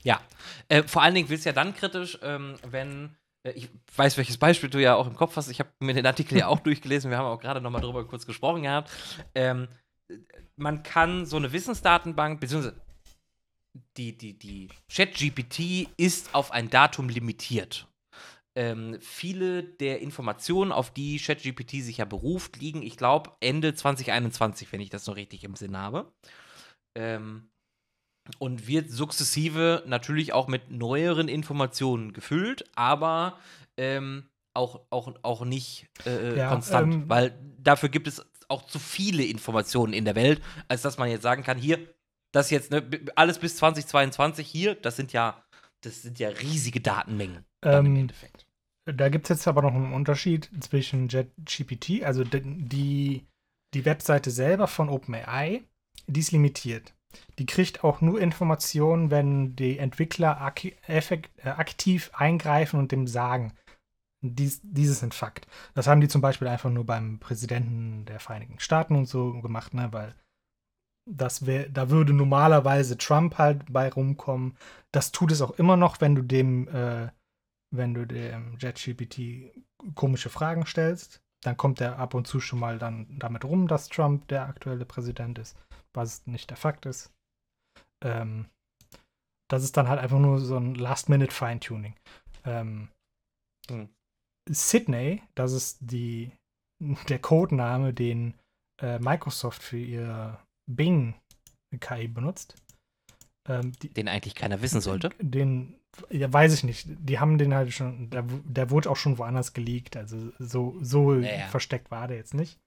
Ja, äh, vor allen Dingen wird es ja dann kritisch, ähm, wenn äh, ich weiß, welches Beispiel du ja auch im Kopf hast. Ich habe mir den Artikel ja auch durchgelesen. Wir haben auch gerade noch mal drüber kurz gesprochen gehabt. Ähm, man kann so eine Wissensdatenbank, beziehungsweise die, die, die ChatGPT ist auf ein Datum limitiert. Ähm, viele der Informationen, auf die ChatGPT sich ja beruft, liegen, ich glaube, Ende 2021, wenn ich das noch richtig im Sinn habe. Ähm, und wird sukzessive natürlich auch mit neueren Informationen gefüllt, aber ähm, auch, auch, auch nicht äh, ja, konstant, ähm, weil dafür gibt es auch zu viele Informationen in der Welt, als dass man jetzt sagen kann, hier, das jetzt, ne, alles bis 2022 hier, das sind ja, das sind ja riesige Datenmengen ähm, im Endeffekt. Da gibt es jetzt aber noch einen Unterschied zwischen JetGPT, also die, die Webseite selber von OpenAI, die ist limitiert. Die kriegt auch nur Informationen, wenn die Entwickler ak effekt, äh, aktiv eingreifen und dem sagen, dies, dieses sind Fakt. Das haben die zum Beispiel einfach nur beim Präsidenten der Vereinigten Staaten und so gemacht, ne, weil das wär, da würde normalerweise Trump halt bei rumkommen. Das tut es auch immer noch, wenn du dem, äh, wenn du dem JetGPT komische Fragen stellst. Dann kommt er ab und zu schon mal dann damit rum, dass Trump der aktuelle Präsident ist, was nicht der Fakt ist. Ähm, das ist dann halt einfach nur so ein Last-Minute-Feintuning. Ähm, hm. Sydney, das ist die, der Codename, den äh, Microsoft für ihr Bing KI benutzt. Ähm, die, den eigentlich keiner wissen sollte? Den, ja, weiß ich nicht. Die haben den halt schon, der, der wurde auch schon woanders geleakt. Also so, so ja, versteckt war der jetzt nicht.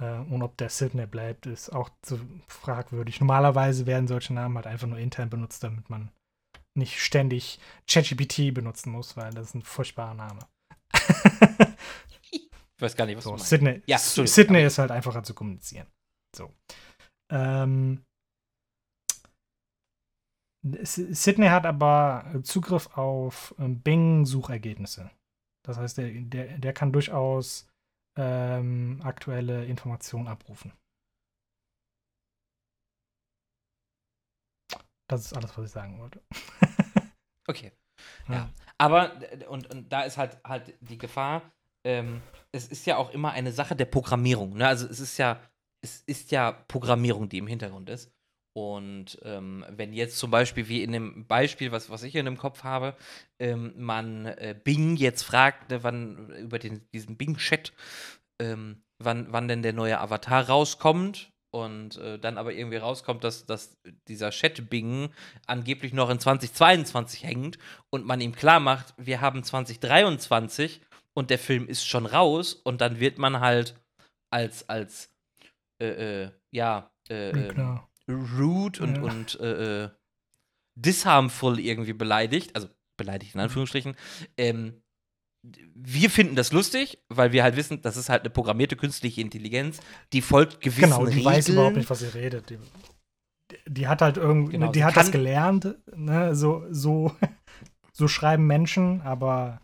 Äh, und ob der Sydney bleibt, ist auch zu fragwürdig. Normalerweise werden solche Namen halt einfach nur intern benutzt, damit man nicht ständig ChatGPT benutzen muss, weil das ist ein furchtbarer Name ich weiß gar nicht, was so, du meinst. Sydney, ja, Sydney ist halt einfacher zu kommunizieren. So. Ähm, Sydney hat aber Zugriff auf ähm, Bing-Suchergebnisse. Das heißt, der, der, der kann durchaus ähm, aktuelle Informationen abrufen. Das ist alles, was ich sagen wollte. okay. Ja. Aber, und, und da ist halt, halt die Gefahr, ähm, es ist ja auch immer eine Sache der Programmierung. Ne? Also es ist ja, es ist ja Programmierung, die im Hintergrund ist. Und ähm, wenn jetzt zum Beispiel, wie in dem Beispiel, was, was ich in dem Kopf habe, ähm, man äh, Bing jetzt fragt, ne, wann über den, diesen Bing-Chat, ähm, wann, wann denn der neue Avatar rauskommt, und äh, dann aber irgendwie rauskommt, dass, dass dieser Chat-Bing angeblich noch in 2022 hängt und man ihm klar macht, wir haben 2023 und der Film ist schon raus und dann wird man halt als, als äh, äh, ja, äh, ja rude und, ja. und äh, äh, disharmful irgendwie beleidigt, also beleidigt in Anführungsstrichen, ähm, wir finden das lustig, weil wir halt wissen, das ist halt eine programmierte künstliche Intelligenz, die folgt gewissen Genau, die Regeln. weiß überhaupt nicht, was sie redet. Die, die hat halt irgendwie, Genau, die hat das gelernt, ne? so, so, so schreiben Menschen, aber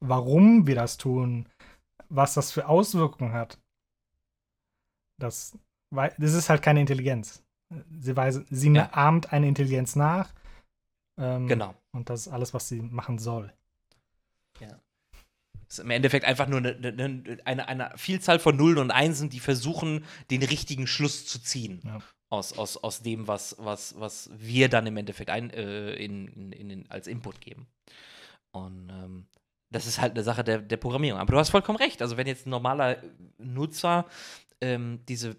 warum wir das tun, was das für Auswirkungen hat, das, das ist halt keine Intelligenz. Sie, weiß, sie Ja. ahmt eine Intelligenz nach. Ähm, Genau. Und das ist alles, was sie machen soll. Das ist im Endeffekt einfach nur eine, eine, eine, eine Vielzahl von Nullen und Einsen, die versuchen, den richtigen Schluss zu ziehen. Ja. Aus, aus, aus dem, was, was, was wir dann im Endeffekt ein, äh, in, in, in, als Input geben. Und ähm, das ist halt eine Sache der, der Programmierung. Aber du hast vollkommen recht. Also, wenn jetzt ein normaler Nutzer ähm, diese,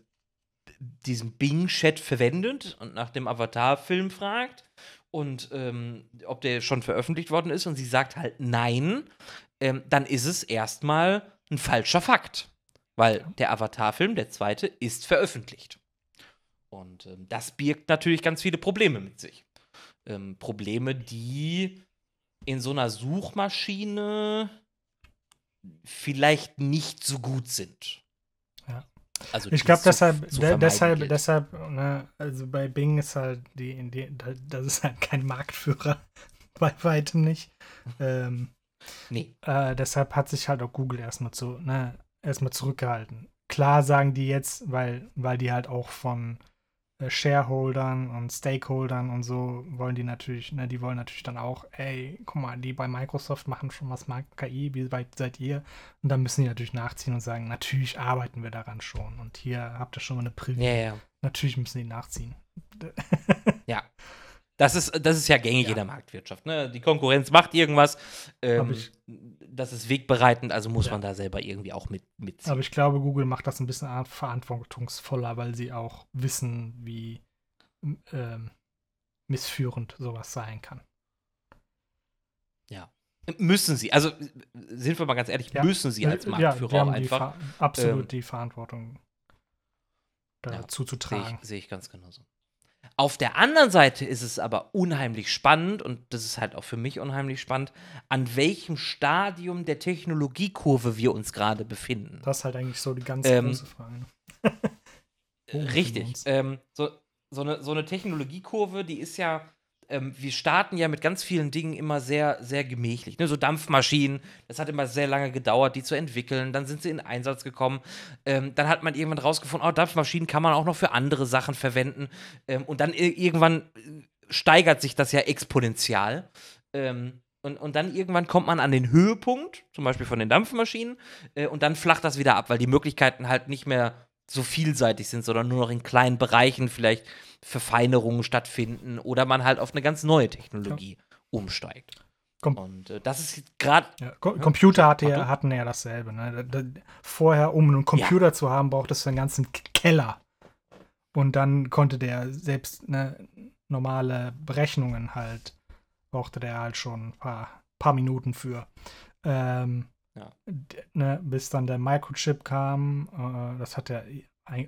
diesen Bing-Chat verwendet und nach dem Avatar-Film fragt und ähm, ob der schon veröffentlicht worden ist und sie sagt halt nein, ähm, dann ist es erstmal ein falscher Fakt. Weil der Avatar-Film, der zweite, ist veröffentlicht. Und ähm, das birgt natürlich ganz viele Probleme mit sich. Ähm, Probleme, die in so einer Suchmaschine vielleicht nicht so gut sind. Also Ich glaube, deshalb, de deshalb, gilt. deshalb, ne, also bei Bing ist halt die, die da- das ist halt kein Marktführer, bei weitem nicht. Ähm, Nee. äh, deshalb hat sich halt auch Google erstmal zu, ne, erstmal zurückgehalten. Klar sagen die jetzt, weil, weil die halt auch von Shareholdern und Stakeholdern und so wollen die natürlich, ne, die wollen natürlich dann auch, ey, guck mal, die bei Microsoft machen schon was mit KI, wie weit seid ihr? Und dann müssen die natürlich nachziehen und sagen, natürlich arbeiten wir daran schon. Und hier habt ihr schon mal eine Preview. Ja, ja. Natürlich müssen die nachziehen. Ja. Das ist, das ist ja gängig Ja. in der Marktwirtschaft. Ne? Die Konkurrenz macht irgendwas. Ähm, das ist wegbereitend, also muss Ja. man da selber irgendwie auch mit, mitziehen. Aber ich glaube, Google macht das ein bisschen verantwortungsvoller, weil sie auch wissen, wie ähm, missführend sowas sein kann. müssen sie. Also sind wir mal ganz ehrlich, Ja. müssen sie als Marktführer die die einfach. Ver absolut ähm, die Verantwortung Ja, dazu zu Sehe tragen. ich, sehe ich ganz genauso. Auf der anderen Seite ist es aber unheimlich spannend, und das ist halt auch für mich unheimlich spannend, an welchem Stadium der Technologiekurve wir uns gerade befinden. Das ist halt eigentlich so die ganz Ähm, große Frage. ne? Richtig. Ähm, so, so, eine, so eine Technologiekurve, die ist ja, ähm, wir starten ja mit ganz vielen Dingen immer sehr, sehr gemächlich. Ne? So Dampfmaschinen, das hat immer sehr lange gedauert, die zu entwickeln. Dann sind sie in Einsatz gekommen. Ähm, dann hat man irgendwann rausgefunden, oh, Dampfmaschinen kann man auch noch für andere Sachen verwenden. Ähm, und dann ir- irgendwann äh, steigert sich das ja exponentiell. Ähm, und, und dann irgendwann kommt man an den Höhepunkt, zum Beispiel von den Dampfmaschinen, äh, und dann flacht das wieder ab, weil die Möglichkeiten halt nicht mehr so vielseitig sind, sondern nur noch in kleinen Bereichen vielleicht Verfeinerungen stattfinden oder man halt auf eine ganz neue Technologie umsteigt. Komm. Und äh, das ist gerade Ja, Co Computer hatte ja, hatten ja dasselbe. Ne? Da, da, vorher, um einen Computer zu haben, brauchtest du einen ganzen Keller. Und dann konnte der selbst ne, normale Berechnungen halt, brauchte der halt schon ein paar, paar Minuten für. Ähm, Ja. ne, bis dann der Microchip kam, äh, das hat ja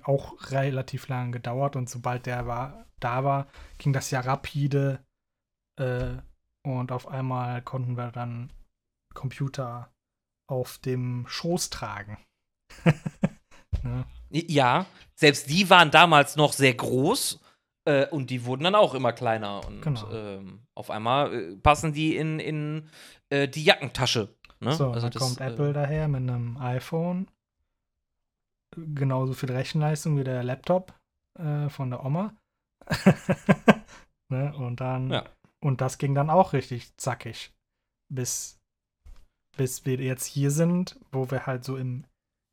auch relativ lange gedauert und sobald der war, da war, ging das ja rapide äh, und auf einmal konnten wir dann Computer auf dem Schoß tragen. ne? Ja, selbst die waren damals noch sehr groß äh, und die wurden dann auch immer kleiner. Und Genau. ähm, auf einmal äh, passen die in, in äh, die Jackentasche. Ne? So, Also dann das, kommt äh, Apple daher mit einem iPhone. Genauso viel Rechenleistung wie der Laptop äh, von der Oma. ne? Und dann, Ja. und das ging dann auch richtig zackig. Bis, bis wir jetzt hier sind, wo wir halt so im,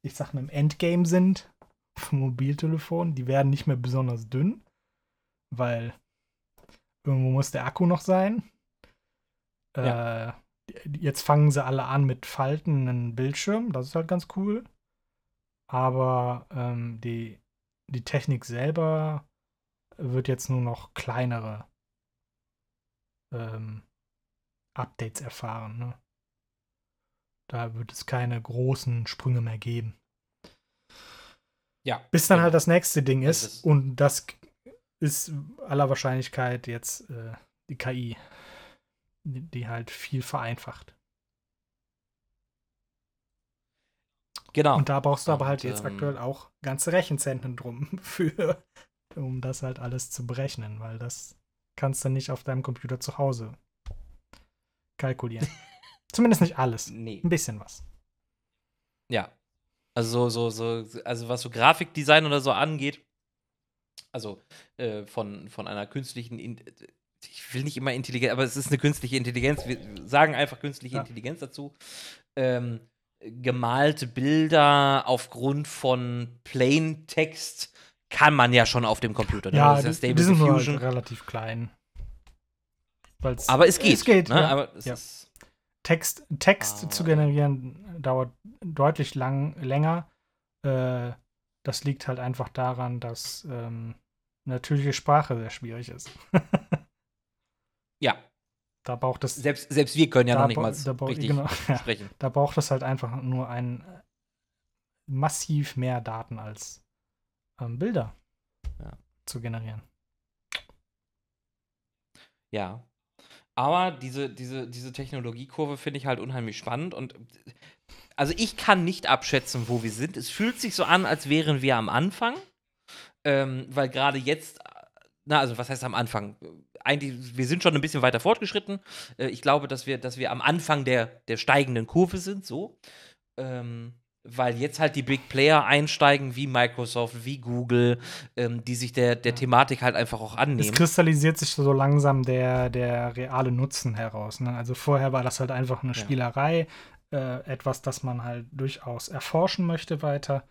ich sag mal, im Endgame sind vom Mobiltelefon. Die werden nicht mehr besonders dünn, weil irgendwo muss der Akku noch sein. Äh, jetzt fangen sie alle an mit faltenden Bildschirm, das ist halt ganz cool. Aber ähm, die, die Technik selber wird jetzt nur noch kleinere ähm, Updates erfahren. Ne? Da wird es keine großen Sprünge mehr geben. ja. Bis dann genau. halt das nächste Ding Das ist, ist- und das ist aller Wahrscheinlichkeit jetzt äh, die KI, die, halt viel vereinfacht. Genau. Und da brauchst du aber Und, halt jetzt ähm, aktuell auch ganze Rechenzentren drum für, um das halt alles zu berechnen, weil das kannst du nicht auf deinem Computer zu Hause kalkulieren. Zumindest nicht alles. Nee. Ein bisschen was. Ja. Also so, so, so, also was so Grafikdesign oder so angeht, also äh, von, von einer künstlichen, In ich will nicht immer Intelligenz, aber es ist eine künstliche Intelligenz, wir sagen einfach künstliche Ja. Intelligenz dazu. Ähm, gemalte Bilder aufgrund von Plaintext kann man ja schon auf dem Computer. ne? Ja, das ist die, ja die Stable sind nur Diffusion. relativ klein. Weil's- aber es geht. Es geht, ne? ja. Aber es Ja. Text, Text Aber- zu generieren dauert deutlich lang, länger. Äh, das liegt halt einfach daran, dass ähm, natürliche Sprache sehr schwierig ist. ja, Da braucht es selbst, selbst wir können ja noch nicht mal richtig genau, ja. sprechen. Da braucht es halt einfach nur ein äh, massiv mehr Daten als ähm, Bilder Ja. zu generieren. Ja. Aber diese, diese, diese Technologiekurve finde ich halt unheimlich spannend und also ich kann nicht abschätzen, wo wir sind. Es fühlt sich so an, als wären wir am Anfang, ähm, weil gerade jetzt, na, also was heißt am Anfang? Eigentlich, wir sind schon ein bisschen weiter fortgeschritten. Äh, ich glaube, dass wir, dass wir am Anfang der, der steigenden Kurve sind, so. Ähm, weil jetzt halt die Big Player einsteigen, wie Microsoft, wie Google, ähm, die sich der, der Ja. Thematik halt einfach auch Es annehmen. kristallisiert sich so langsam der, der reale Nutzen heraus. Ne? Also vorher war das halt einfach eine Ja. Spielerei, äh, etwas, das man halt durchaus erforschen möchte weiter,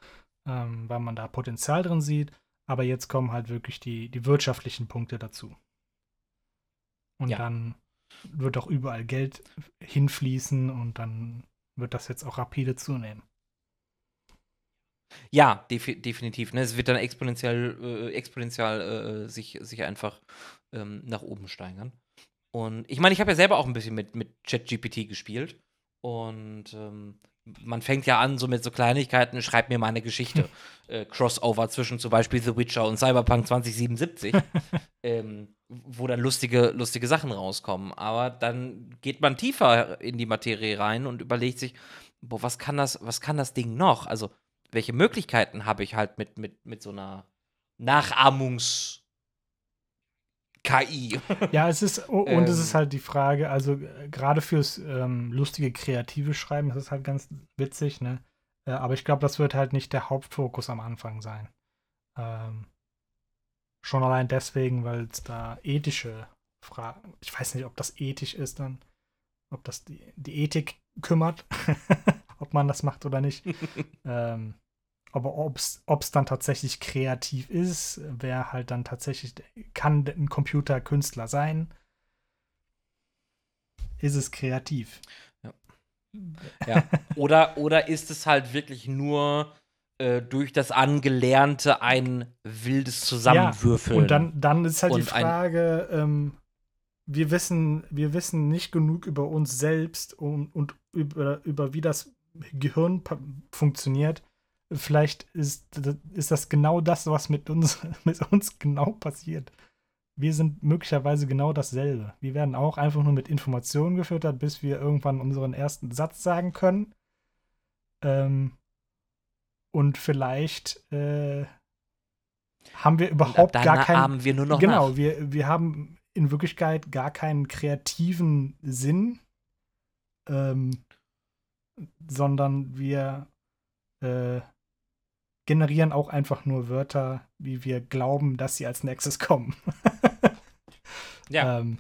ähm, weil man da Potenzial drin sieht. Aber jetzt kommen halt wirklich die, die wirtschaftlichen Punkte dazu. Und Ja. dann wird auch überall Geld hinfließen und dann wird das jetzt auch rapide zunehmen. Ja, defi definitiv. Ne? Es wird dann exponentiell, äh, exponentiell äh, sich, sich einfach ähm, nach oben steigern. Und ich meine, ich habe ja selber auch ein bisschen mit, mit ChatGPT gespielt. Und ähm, man fängt ja an, so mit so Kleinigkeiten, schreib mir mal eine Geschichte. äh, Crossover zwischen zum Beispiel The Witcher und Cyberpunk 2077, ähm, wo dann lustige, lustige Sachen rauskommen. Aber dann geht man tiefer in die Materie rein und überlegt sich, boah, was kann das, was kann das Ding noch? Also, welche Möglichkeiten habe ich halt mit, mit, mit so einer Nachahmungs- KI. Ja, es ist, und es Ähm. ist halt die Frage, also äh, gerade fürs ähm, lustige, kreative Schreiben, das ist halt ganz witzig, ne? Äh, aber ich glaube, das wird halt nicht der Hauptfokus am Anfang sein. Ähm, schon allein deswegen, weil es da ethische Fragen, ich weiß nicht, ob das ethisch ist dann, ob das die, die Ethik kümmert, ob man das macht oder nicht. ähm, aber ob es dann tatsächlich kreativ ist, wer halt dann tatsächlich, kann ein Computer Künstler sein? Ist es kreativ? Ja. Oder, oder ist es halt wirklich nur äh, durch das Angelernte ein wildes Zusammenwürfeln? Und dann, dann ist halt die Frage, ähm, wir wissen, wir wissen nicht genug über uns selbst und, und über, über wie das Gehirn funktioniert. Vielleicht ist, ist das genau das, was mit uns, mit uns genau passiert. Wir sind möglicherweise genau dasselbe. Wir werden auch einfach nur mit Informationen gefüttert, bis wir irgendwann unseren ersten Satz sagen können. Ähm, und vielleicht äh, haben wir überhaupt gar keinen. ahmen wir nur noch genau, nach. wir, wir haben in Wirklichkeit gar keinen kreativen Sinn, ähm, sondern wir äh, generieren auch einfach nur Wörter, wie wir glauben, dass sie als nächstes kommen. Ja. ähm,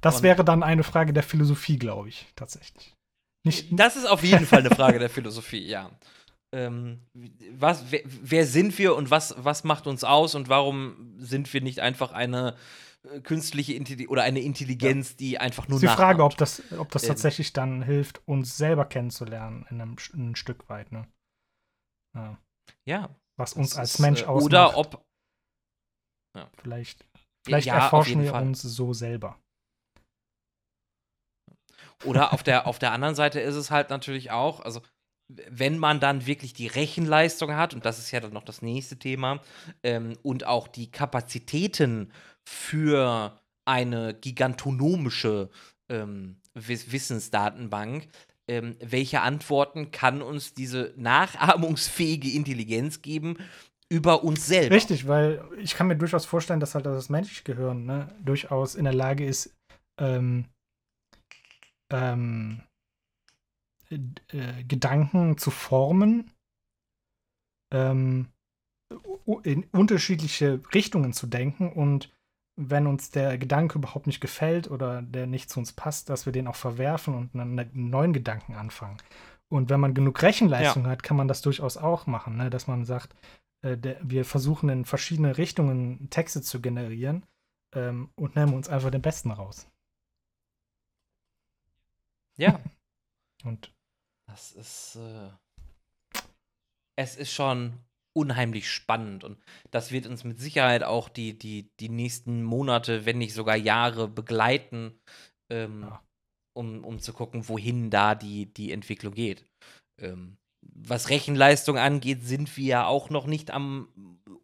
das Und- wäre dann eine Frage der Philosophie, glaube ich, tatsächlich. Nicht, Das ist auf jeden Fall eine Frage der Philosophie, ja. Ähm, was, wer, wer sind wir und was, was macht uns aus und warum sind wir nicht einfach eine äh, künstliche Intelligenz oder eine Intelligenz, die einfach nur ist die Frage, nachahmt? ob das, ob das Ähm. tatsächlich dann hilft, uns selber kennenzulernen in einem, Sch- ein Stück weit, ne? Ja. Ja. Was uns als ist, Mensch äh, ausmacht. Oder ob. Vielleicht, vielleicht ja, auf erforschen wir Fall. uns so selber. Oder auf der, auf der anderen Seite ist es halt natürlich auch, also wenn man dann wirklich die Rechenleistung hat, und das ist ja dann noch das nächste Thema, ähm, und auch die Kapazitäten für eine gigantonomische ähm, Wiss Wissensdatenbank, ähm, welche Antworten kann uns diese nachahmungsfähige Intelligenz geben über uns selbst. Richtig, weil ich kann mir durchaus vorstellen, dass halt das menschliche Gehirn ne, durchaus in der Lage ist, ähm, ähm, äh, Gedanken zu formen, ähm, in unterschiedliche Richtungen zu denken und wenn uns der Gedanke überhaupt nicht gefällt oder der nicht zu uns passt, dass wir den auch verwerfen und einen neuen Gedanken anfangen. Und wenn man genug Rechenleistung ja. hat, kann man das durchaus auch machen, ne? dass man sagt, äh, der, wir versuchen in verschiedene Richtungen Texte zu generieren ähm, und nehmen uns einfach den besten raus. Ja. und das ist. Äh, es ist schon unheimlich spannend und das wird uns mit Sicherheit auch die, die, die nächsten Monate, wenn nicht sogar Jahre begleiten, ähm, ja. um, um zu gucken, wohin da die, die Entwicklung geht. Ähm, was Rechenleistung angeht, sind wir ja auch noch nicht am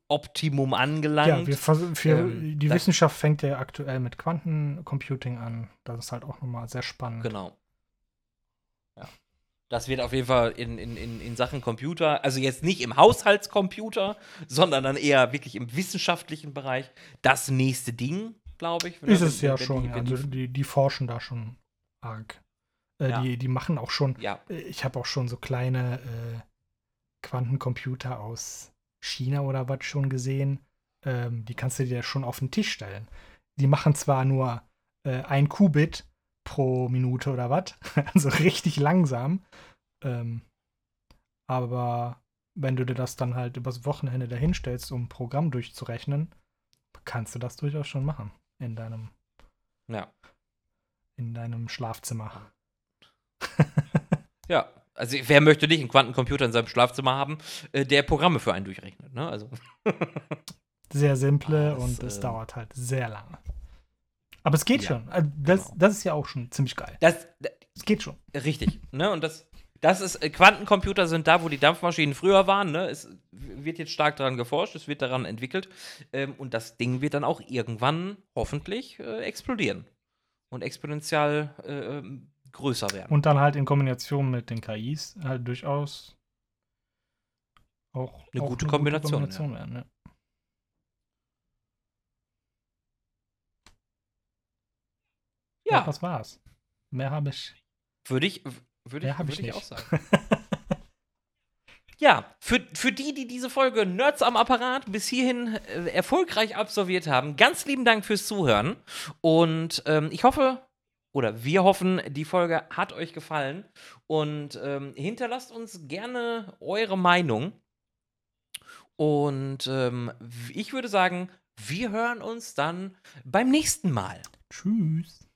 Optimum angelangt. Ja, wir, wir, ähm, die Wissenschaft fängt ja aktuell mit Quantencomputing an. Das ist halt auch nochmal sehr spannend. Genau. Das wird auf jeden Fall in, in, in, in Sachen Computer, also jetzt nicht im Haushaltscomputer, sondern dann eher wirklich im wissenschaftlichen Bereich, das nächste Ding, glaube ich. Ist es ja schon. Die, also die, die forschen da schon arg. Äh, ja. die, die machen auch schon. Ja. Äh, ich habe auch schon so kleine äh, Quantencomputer aus China oder was schon gesehen. Ähm, die kannst du dir schon auf den Tisch stellen. Die machen zwar nur äh, ein Qubit pro Minute oder was, also richtig langsam. Ähm, aber wenn du dir das dann halt übers Wochenende dahinstellst, um ein Programm durchzurechnen, kannst du das durchaus schon machen in deinem ja. in deinem Schlafzimmer. ja, also wer möchte nicht einen Quantencomputer in seinem Schlafzimmer haben, äh, der Programme für einen durchrechnet, ne? Also. sehr simple das, und es äh, dauert halt sehr lange. Aber es geht ja, schon. Also das, genau. das ist ja auch schon ziemlich geil. Das, das es geht schon. Richtig, ne? Und das, das ist, äh, Quantencomputer sind da, wo die Dampfmaschinen früher waren, ne? Es wird jetzt stark daran geforscht, es wird daran entwickelt. Ähm, und das Ding wird dann auch irgendwann hoffentlich äh, explodieren. Und exponentiell äh, ähm, größer werden. Und dann halt in Kombination mit den KIs halt durchaus auch eine, auch gute, eine Kombination, gute Kombination ja. werden. Ja. Ja. ja. Das war's. Mehr habe ich. Würde ich, würde ich, würd ich, ich auch sagen. ja, für, für die, die diese Folge Nerds am Apparat bis hierhin äh, erfolgreich absolviert haben, ganz lieben Dank fürs Zuhören. Und ähm, ich hoffe, oder wir hoffen, die Folge hat euch gefallen und ähm, hinterlasst uns gerne eure Meinung. Und ähm, ich würde sagen, wir hören uns dann beim nächsten Mal. Tschüss.